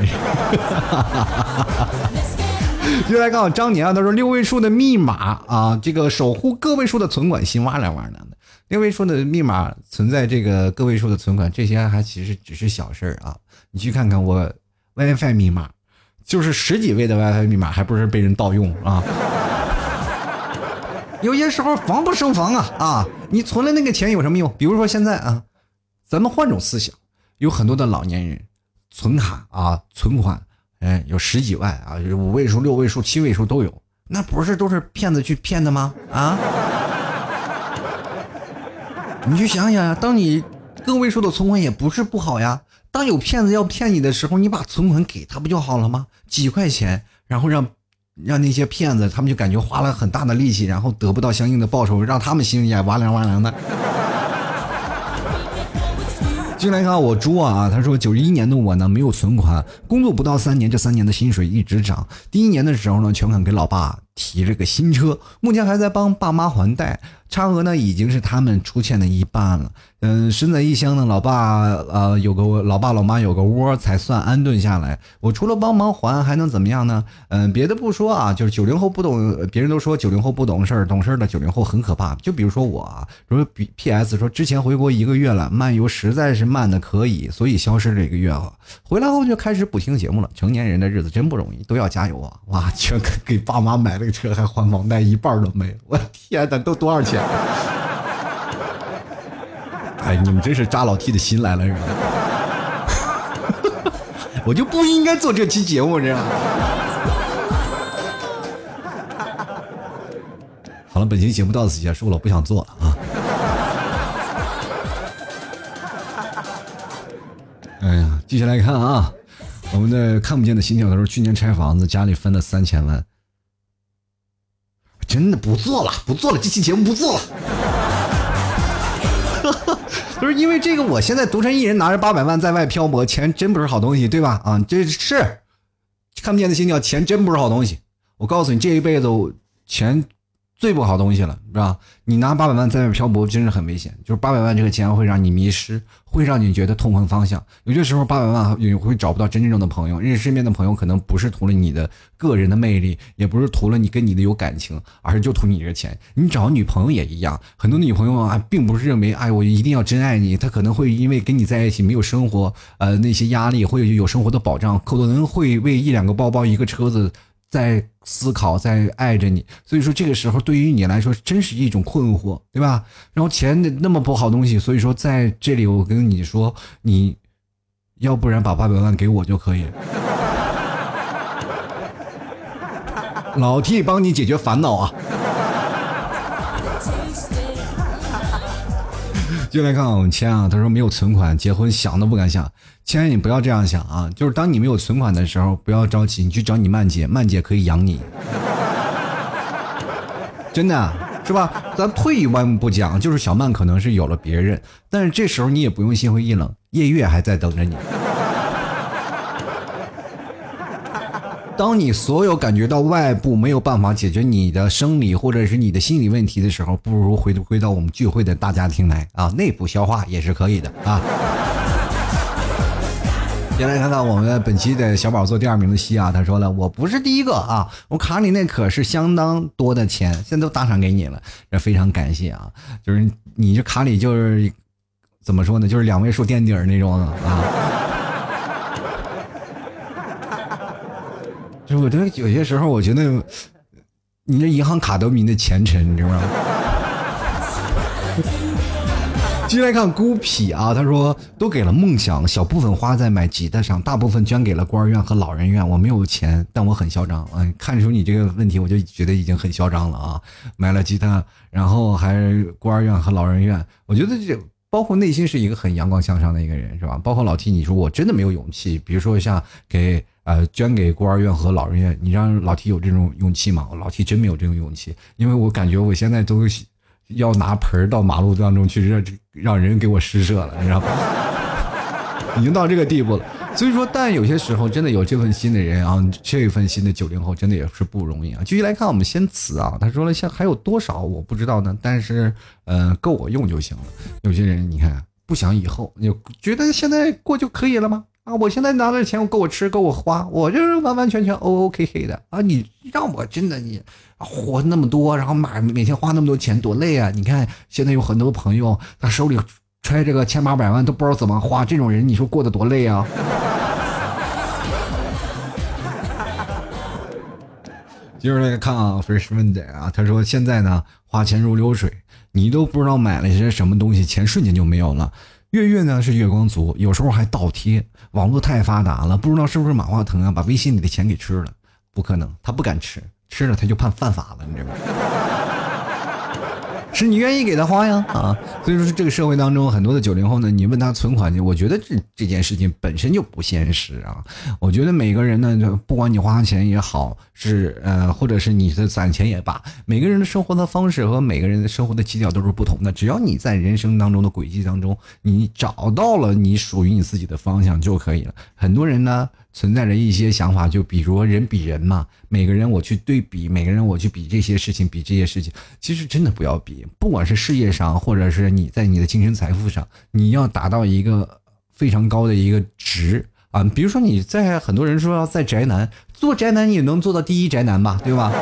就来看张年啊，他说六位数的密码啊，这个守护个位数的存款，心哇凉哇凉的。六位数的密码存在这个个位数的存款，这些还其实只是小事儿啊。你去看看我 WiFi 密码。就是十几位的 WiFi 密码，还不是被人盗用啊？<laughs> 有些时候防不胜防啊啊！你存了那个钱有什么用？比如说现在啊，咱们换种思想，有很多的老年人存卡啊，存款，哎，有十几万啊，五位数、六位数、七位数都有，那不是都是骗子去骗的吗？啊？<laughs> 你去想想呀，当你个位数的存款也不是不好呀。当有骗子要骗你的时候，你把存款给他不就好了吗？几块钱，然后让让那些骗子，他们就感觉花了很大的力气，然后得不到相应的报酬，让他们心里也哇凉哇凉的。进来看我猪啊，他说九一年的我呢没有存款，工作不到三年，这三年的薪水一直涨。第一年的时候呢，全款给老爸提了个新车，目前还在帮爸妈还贷。差额呢已经是他们出欠的一半了。嗯，身在异乡呢，老爸呃有个老爸老妈有个窝才算安顿下来。我除了帮忙还，还能怎么样呢？嗯，别的不说啊，就是九零后不懂，别人都说九零后不懂事儿，懂事儿的九零后很可怕。就比如说我啊，说 P S 说之前回国一个月了，漫游实在是慢的可以，所以消失了一个月啊。回来后就开始补听节目了。成年人的日子真不容易，都要加油啊！哇，全给爸妈买了了个车，还还房贷，一半都没了。我天哪，都多少钱？哎，你们真是扎老 T 的心来了，是吧？<laughs> 我就不应该做这期节目，这样。好了，本期节目到此结束了，不想做了啊。哎呀，继续来看啊，我们的看不见的心跳，他说去年拆房子，家里分了三千万。真的不做了，不做了，这期节目不做了。<laughs> 不是因为这个，我现在独身一人拿着八百万在外漂泊，钱真不是好东西，对吧？啊，这是看不见的心跳，钱真不是好东西。我告诉你，这一辈子我钱。最不好东西了，是吧？你拿八百万在外漂泊，真是很危险。就是八百万这个钱会让你迷失，会让你觉得痛恨方向。有些时候，八百万你会找不到真正的朋友。认识身边的朋友，可能不是图了你的个人的魅力，也不是图了你跟你的有感情，而是就图你这个钱。你找女朋友也一样，很多女朋友啊，并不是认为，哎，我一定要真爱你。她可能会因为跟你在一起没有生活，呃，那些压力，会有生活的保障，可能会为一两个包包、一个车子。在思考，在爱着你，所以说这个时候对于你来说真是一种困惑，对吧？然后钱那么不好东西，所以说在这里我跟你说，你要不然把八百万给我就可以，<laughs> 老替帮你解决烦恼啊。<laughs> 进来看我们谦啊，他说没有存款结婚想都不敢想。亲爱的，你不要这样想啊，就是当你没有存款的时候，不要着急，你去找你曼姐，曼姐可以养你，<laughs> 真的是吧？咱退一万步讲，就是小曼可能是有了别人，但是这时候你也不用心灰意冷，夜月还在等着你。<laughs> 当你所有感觉到外部没有办法解决你的生理或者是你的心理问题的时候，不如回归到我们聚会的大家庭来啊，内部消化也是可以的啊。先来看看我们本期的小宝做第二名的西啊，他说了，我不是第一个啊，我卡里那可是相当多的钱，现在都打赏给你了，这非常感谢啊，就是你这卡里就是怎么说呢，就是两位数垫底儿那种啊。<laughs> 就我觉得有些时候，我觉得你这银行卡都比你的钱沉，你知道吗？继续来看孤僻啊，他说都给了梦想，小部分花在买吉他上，大部分捐给了孤儿院和老人院。我没有钱，但我很嚣张。嗯，看出你这个问题，我就觉得已经很嚣张了啊！买了吉他，然后还孤儿院和老人院。我觉得这包括内心是一个很阳光向上的一个人，是吧？包括老 T，你说我真的没有勇气，比如说像给。呃，捐给孤儿院和老人院，你让老 T 有这种勇气吗？老 T 真没有这种勇气，因为我感觉我现在都要拿盆到马路当中去让让人给我施舍了，<laughs> 你知道吗？<laughs> 已经到这个地步了。所以说，但有些时候真的有这份心的人啊，这份心的九零后真的也是不容易啊。继续来看我们先词啊，他说了，像还有多少我不知道呢，但是呃，够我用就行了。有些人你看不想以后，你觉得现在过就可以了吗？啊！我现在拿的钱够我吃，够我花，我就是完完全全 O O K K 的啊！你让我真的你活那么多，然后买每天花那么多钱，多累啊！你看现在有很多朋友，他手里揣这个千八百万都不知道怎么花，这种人你说过得多累啊！接着来看啊，Fresh Monday 啊，他说现在呢花钱如流水，你都不知道买了些什么东西，钱瞬间就没有了。月月呢是月光族，有时候还倒贴。网络太发达了，不知道是不是马化腾啊把微信里的钱给吃了？不可能，他不敢吃，吃了他就判犯法了，你知道吗？是你愿意给他花呀啊！所以说这个社会当中很多的九零后呢，你问他存款，我觉得这这件事情本身就不现实啊。我觉得每个人呢，就不管你花钱也好，是呃，或者是你的攒钱也罢，每个人的生活的方式和每个人的生活的基调都是不同的。只要你在人生当中的轨迹当中，你找到了你属于你自己的方向就可以了。很多人呢。存在着一些想法，就比如人比人嘛，每个人我去对比，每个人我去比这些事情，比这些事情，其实真的不要比，不管是事业上，或者是你在你的精神财富上，你要达到一个非常高的一个值啊。比如说你在很多人说要在宅男做宅男，也能做到第一宅男吧，对吧？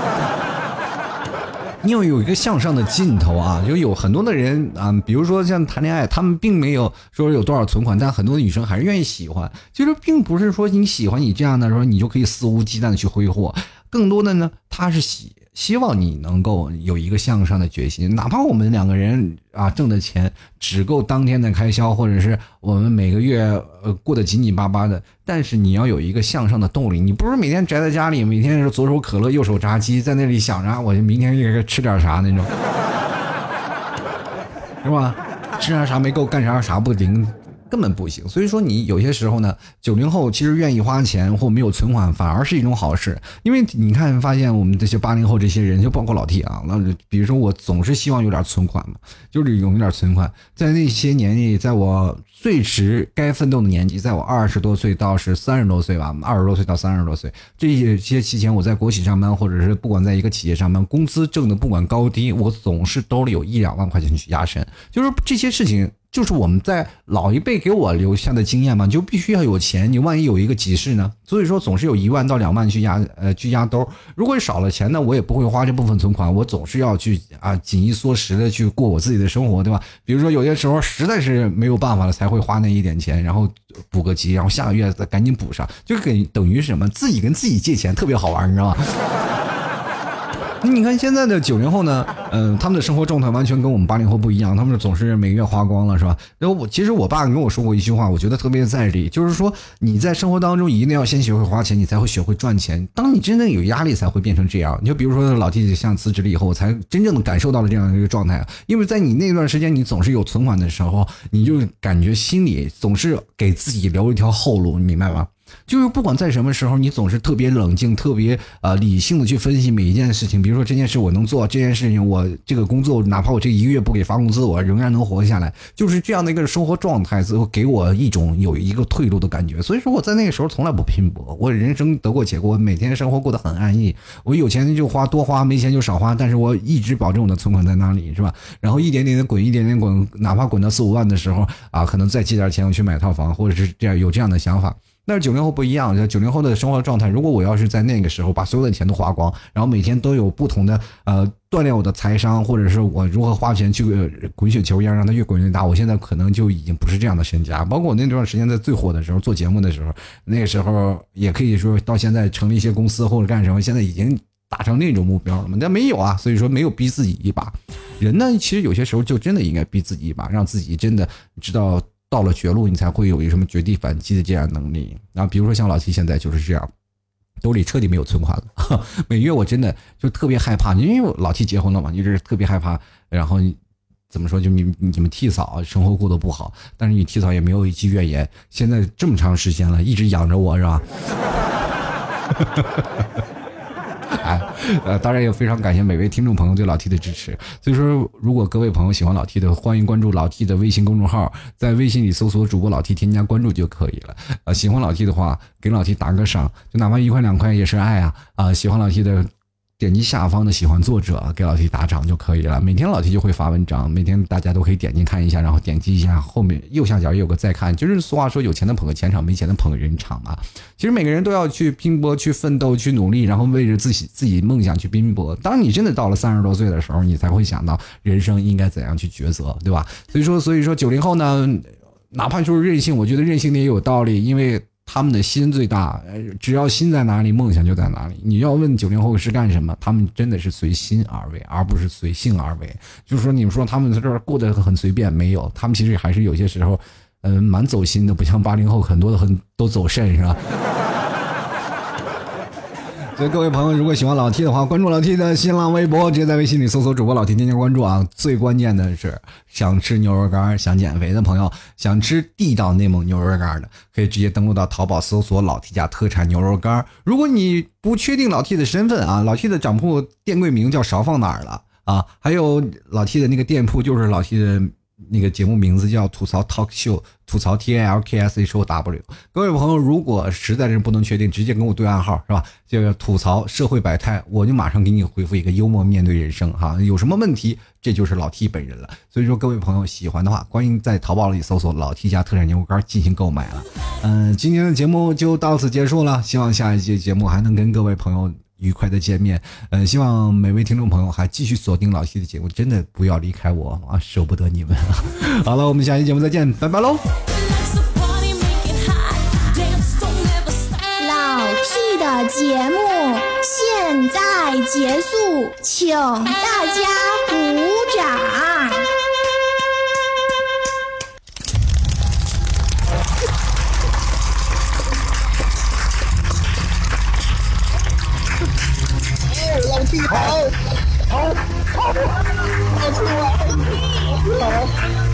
你要有一个向上的劲头啊！就有很多的人啊，比如说像谈恋爱，他们并没有说有多少存款，但很多女生还是愿意喜欢。其实并不是说你喜欢你这样的时候，你就可以肆无忌惮的去挥霍，更多的呢，他是喜。希望你能够有一个向上的决心，哪怕我们两个人啊挣的钱只够当天的开销，或者是我们每个月呃过得紧紧巴巴的，但是你要有一个向上的动力。你不是每天宅在家里，每天是左手可乐右手炸鸡，在那里想着我明天应该吃点啥那种，<laughs> 是吧？吃点啥没够，干啥啥不灵，根本不行。所以说，你有些时候呢，九零后其实愿意花钱或没有存款，反而是一种好事。因为你看，发现我们这些八零后这些人，就包括老 T 啊，那比如说我总是希望有点存款嘛，就是有点存款，在那些年纪，在我最迟该奋斗的年纪，在我二十多岁到是三十多岁吧，二十多岁到三十多岁这些期间，我在国企上班，或者是不管在一个企业上班，工资挣的不管高低，我总是兜里有一两万块钱去压身，就是这些事情。就是我们在老一辈给我留下的经验嘛，就必须要有钱，你万一有一个急事呢？所以说总是有一万到两万去压，呃，去压兜。如果少了钱呢，我也不会花这部分存款，我总是要去啊，紧衣缩食的去过我自己的生活，对吧？比如说有些时候实在是没有办法了，才会花那一点钱，然后补个急，然后下个月再赶紧补上，就给等于什么？自己跟自己借钱，特别好玩，你知道吗？那你看现在的九零后呢，嗯，他们的生活状态完全跟我们八零后不一样，他们总是每月花光了，是吧？然后我其实我爸跟我说过一句话，我觉得特别在理，就是说你在生活当中一定要先学会花钱，你才会学会赚钱。当你真正有压力，才会变成这样。你就比如说老弟像辞职了以后，我才真正的感受到了这样一个状态。因为在你那段时间你总是有存款的时候，你就感觉心里总是给自己留一条后路，你明白吗？就是不管在什么时候，你总是特别冷静、特别呃理性的去分析每一件事情。比如说这件事我能做，这件事情我这个工作哪怕我这一个月不给发工资，我仍然能活下来。就是这样的一个生活状态，最后给我一种有一个退路的感觉。所以说我在那个时候从来不拼搏，我人生得过且过，每天生活过得很安逸。我有钱就花多花，没钱就少花，但是我一直保证我的存款在那里，是吧？然后一点点的滚，一点点滚，哪怕滚到四五万的时候啊，可能再借点钱我去买套房，或者是这样有这样的想法。但是九零后不一样，九零后的生活状态，如果我要是在那个时候把所有的钱都花光，然后每天都有不同的呃锻炼我的财商，或者是我如何花钱去滚雪球一样让它越滚越大，我现在可能就已经不是这样的身家。包括我那段时间在最火的时候做节目的时候，那个时候也可以说到现在成立一些公司或者干什么，现在已经达成那种目标了嘛？但没有啊，所以说没有逼自己一把。人呢，其实有些时候就真的应该逼自己一把，让自己真的知道。到了绝路，你才会有一什么绝地反击的这样能力。然后，比如说像老七现在就是这样，兜里彻底没有存款了。<laughs> 每月我真的就特别害怕，因为老七结婚了嘛，就是特别害怕。然后怎么说，就你你们替嫂生活过得不好，但是你替嫂也没有一句怨言。现在这么长时间了，一直养着我是吧？<laughs> 哎，<laughs> 呃，当然也非常感谢每位听众朋友对老 T 的支持。所以说，如果各位朋友喜欢老 T 的，欢迎关注老 T 的微信公众号，在微信里搜索主播老 T，添加关注就可以了。呃，喜欢老 T 的话，给老 T 打个赏，就哪怕一块两块也是爱啊！啊，喜欢老 T 的。点击下方的喜欢作者给老 T 打赏就可以了。每天老 T 就会发文章，每天大家都可以点进看一下，然后点击一下后面右下角也有个再看。就是俗话说，有钱的捧个钱场，没钱的捧个人场嘛。其实每个人都要去拼搏、去奋斗、去努力，然后为着自己自己梦想去拼搏。当你真的到了三十多岁的时候，你才会想到人生应该怎样去抉择，对吧？所以说，所以说九零后呢，哪怕就是任性，我觉得任性的也有道理，因为。他们的心最大，只要心在哪里，梦想就在哪里。你要问九零后是干什么，他们真的是随心而为，而不是随性而为。就是说，你们说他们在这儿过得很随便，没有，他们其实还是有些时候，嗯，蛮走心的，不像八零后很多的很都走肾，是吧？所以各位朋友，如果喜欢老 T 的话，关注老 T 的新浪微博，直接在微信里搜索主播老 T，添加关注啊。最关键的是，想吃牛肉干、想减肥的朋友，想吃地道内蒙牛肉干的，可以直接登录到淘宝搜索老 T 家特产牛肉干。如果你不确定老 T 的身份啊，老 T 的掌铺店柜名叫勺放哪儿了啊？还有老 T 的那个店铺就是老 T 的。那个节目名字叫吐槽 Talk Show，吐槽 T A L K S H O W。各位朋友，如果实在是不能确定，直接跟我对暗号是吧？就吐槽社会百态，我就马上给你回复一个幽默面对人生哈。有什么问题，这就是老 T 本人了。所以说，各位朋友喜欢的话，欢迎在淘宝里搜索老 T 家特产牛肉干进行购买了。嗯，今天的节目就到此结束了，希望下一期节目还能跟各位朋友。愉快的见面，嗯，希望每位听众朋友还继续锁定老 T 的节目，真的不要离开我啊，舍不得你们。<laughs> 好了，我们下期节目再见，拜拜喽。老 T 的节目现在结束，请大家鼓掌。好，跑输了。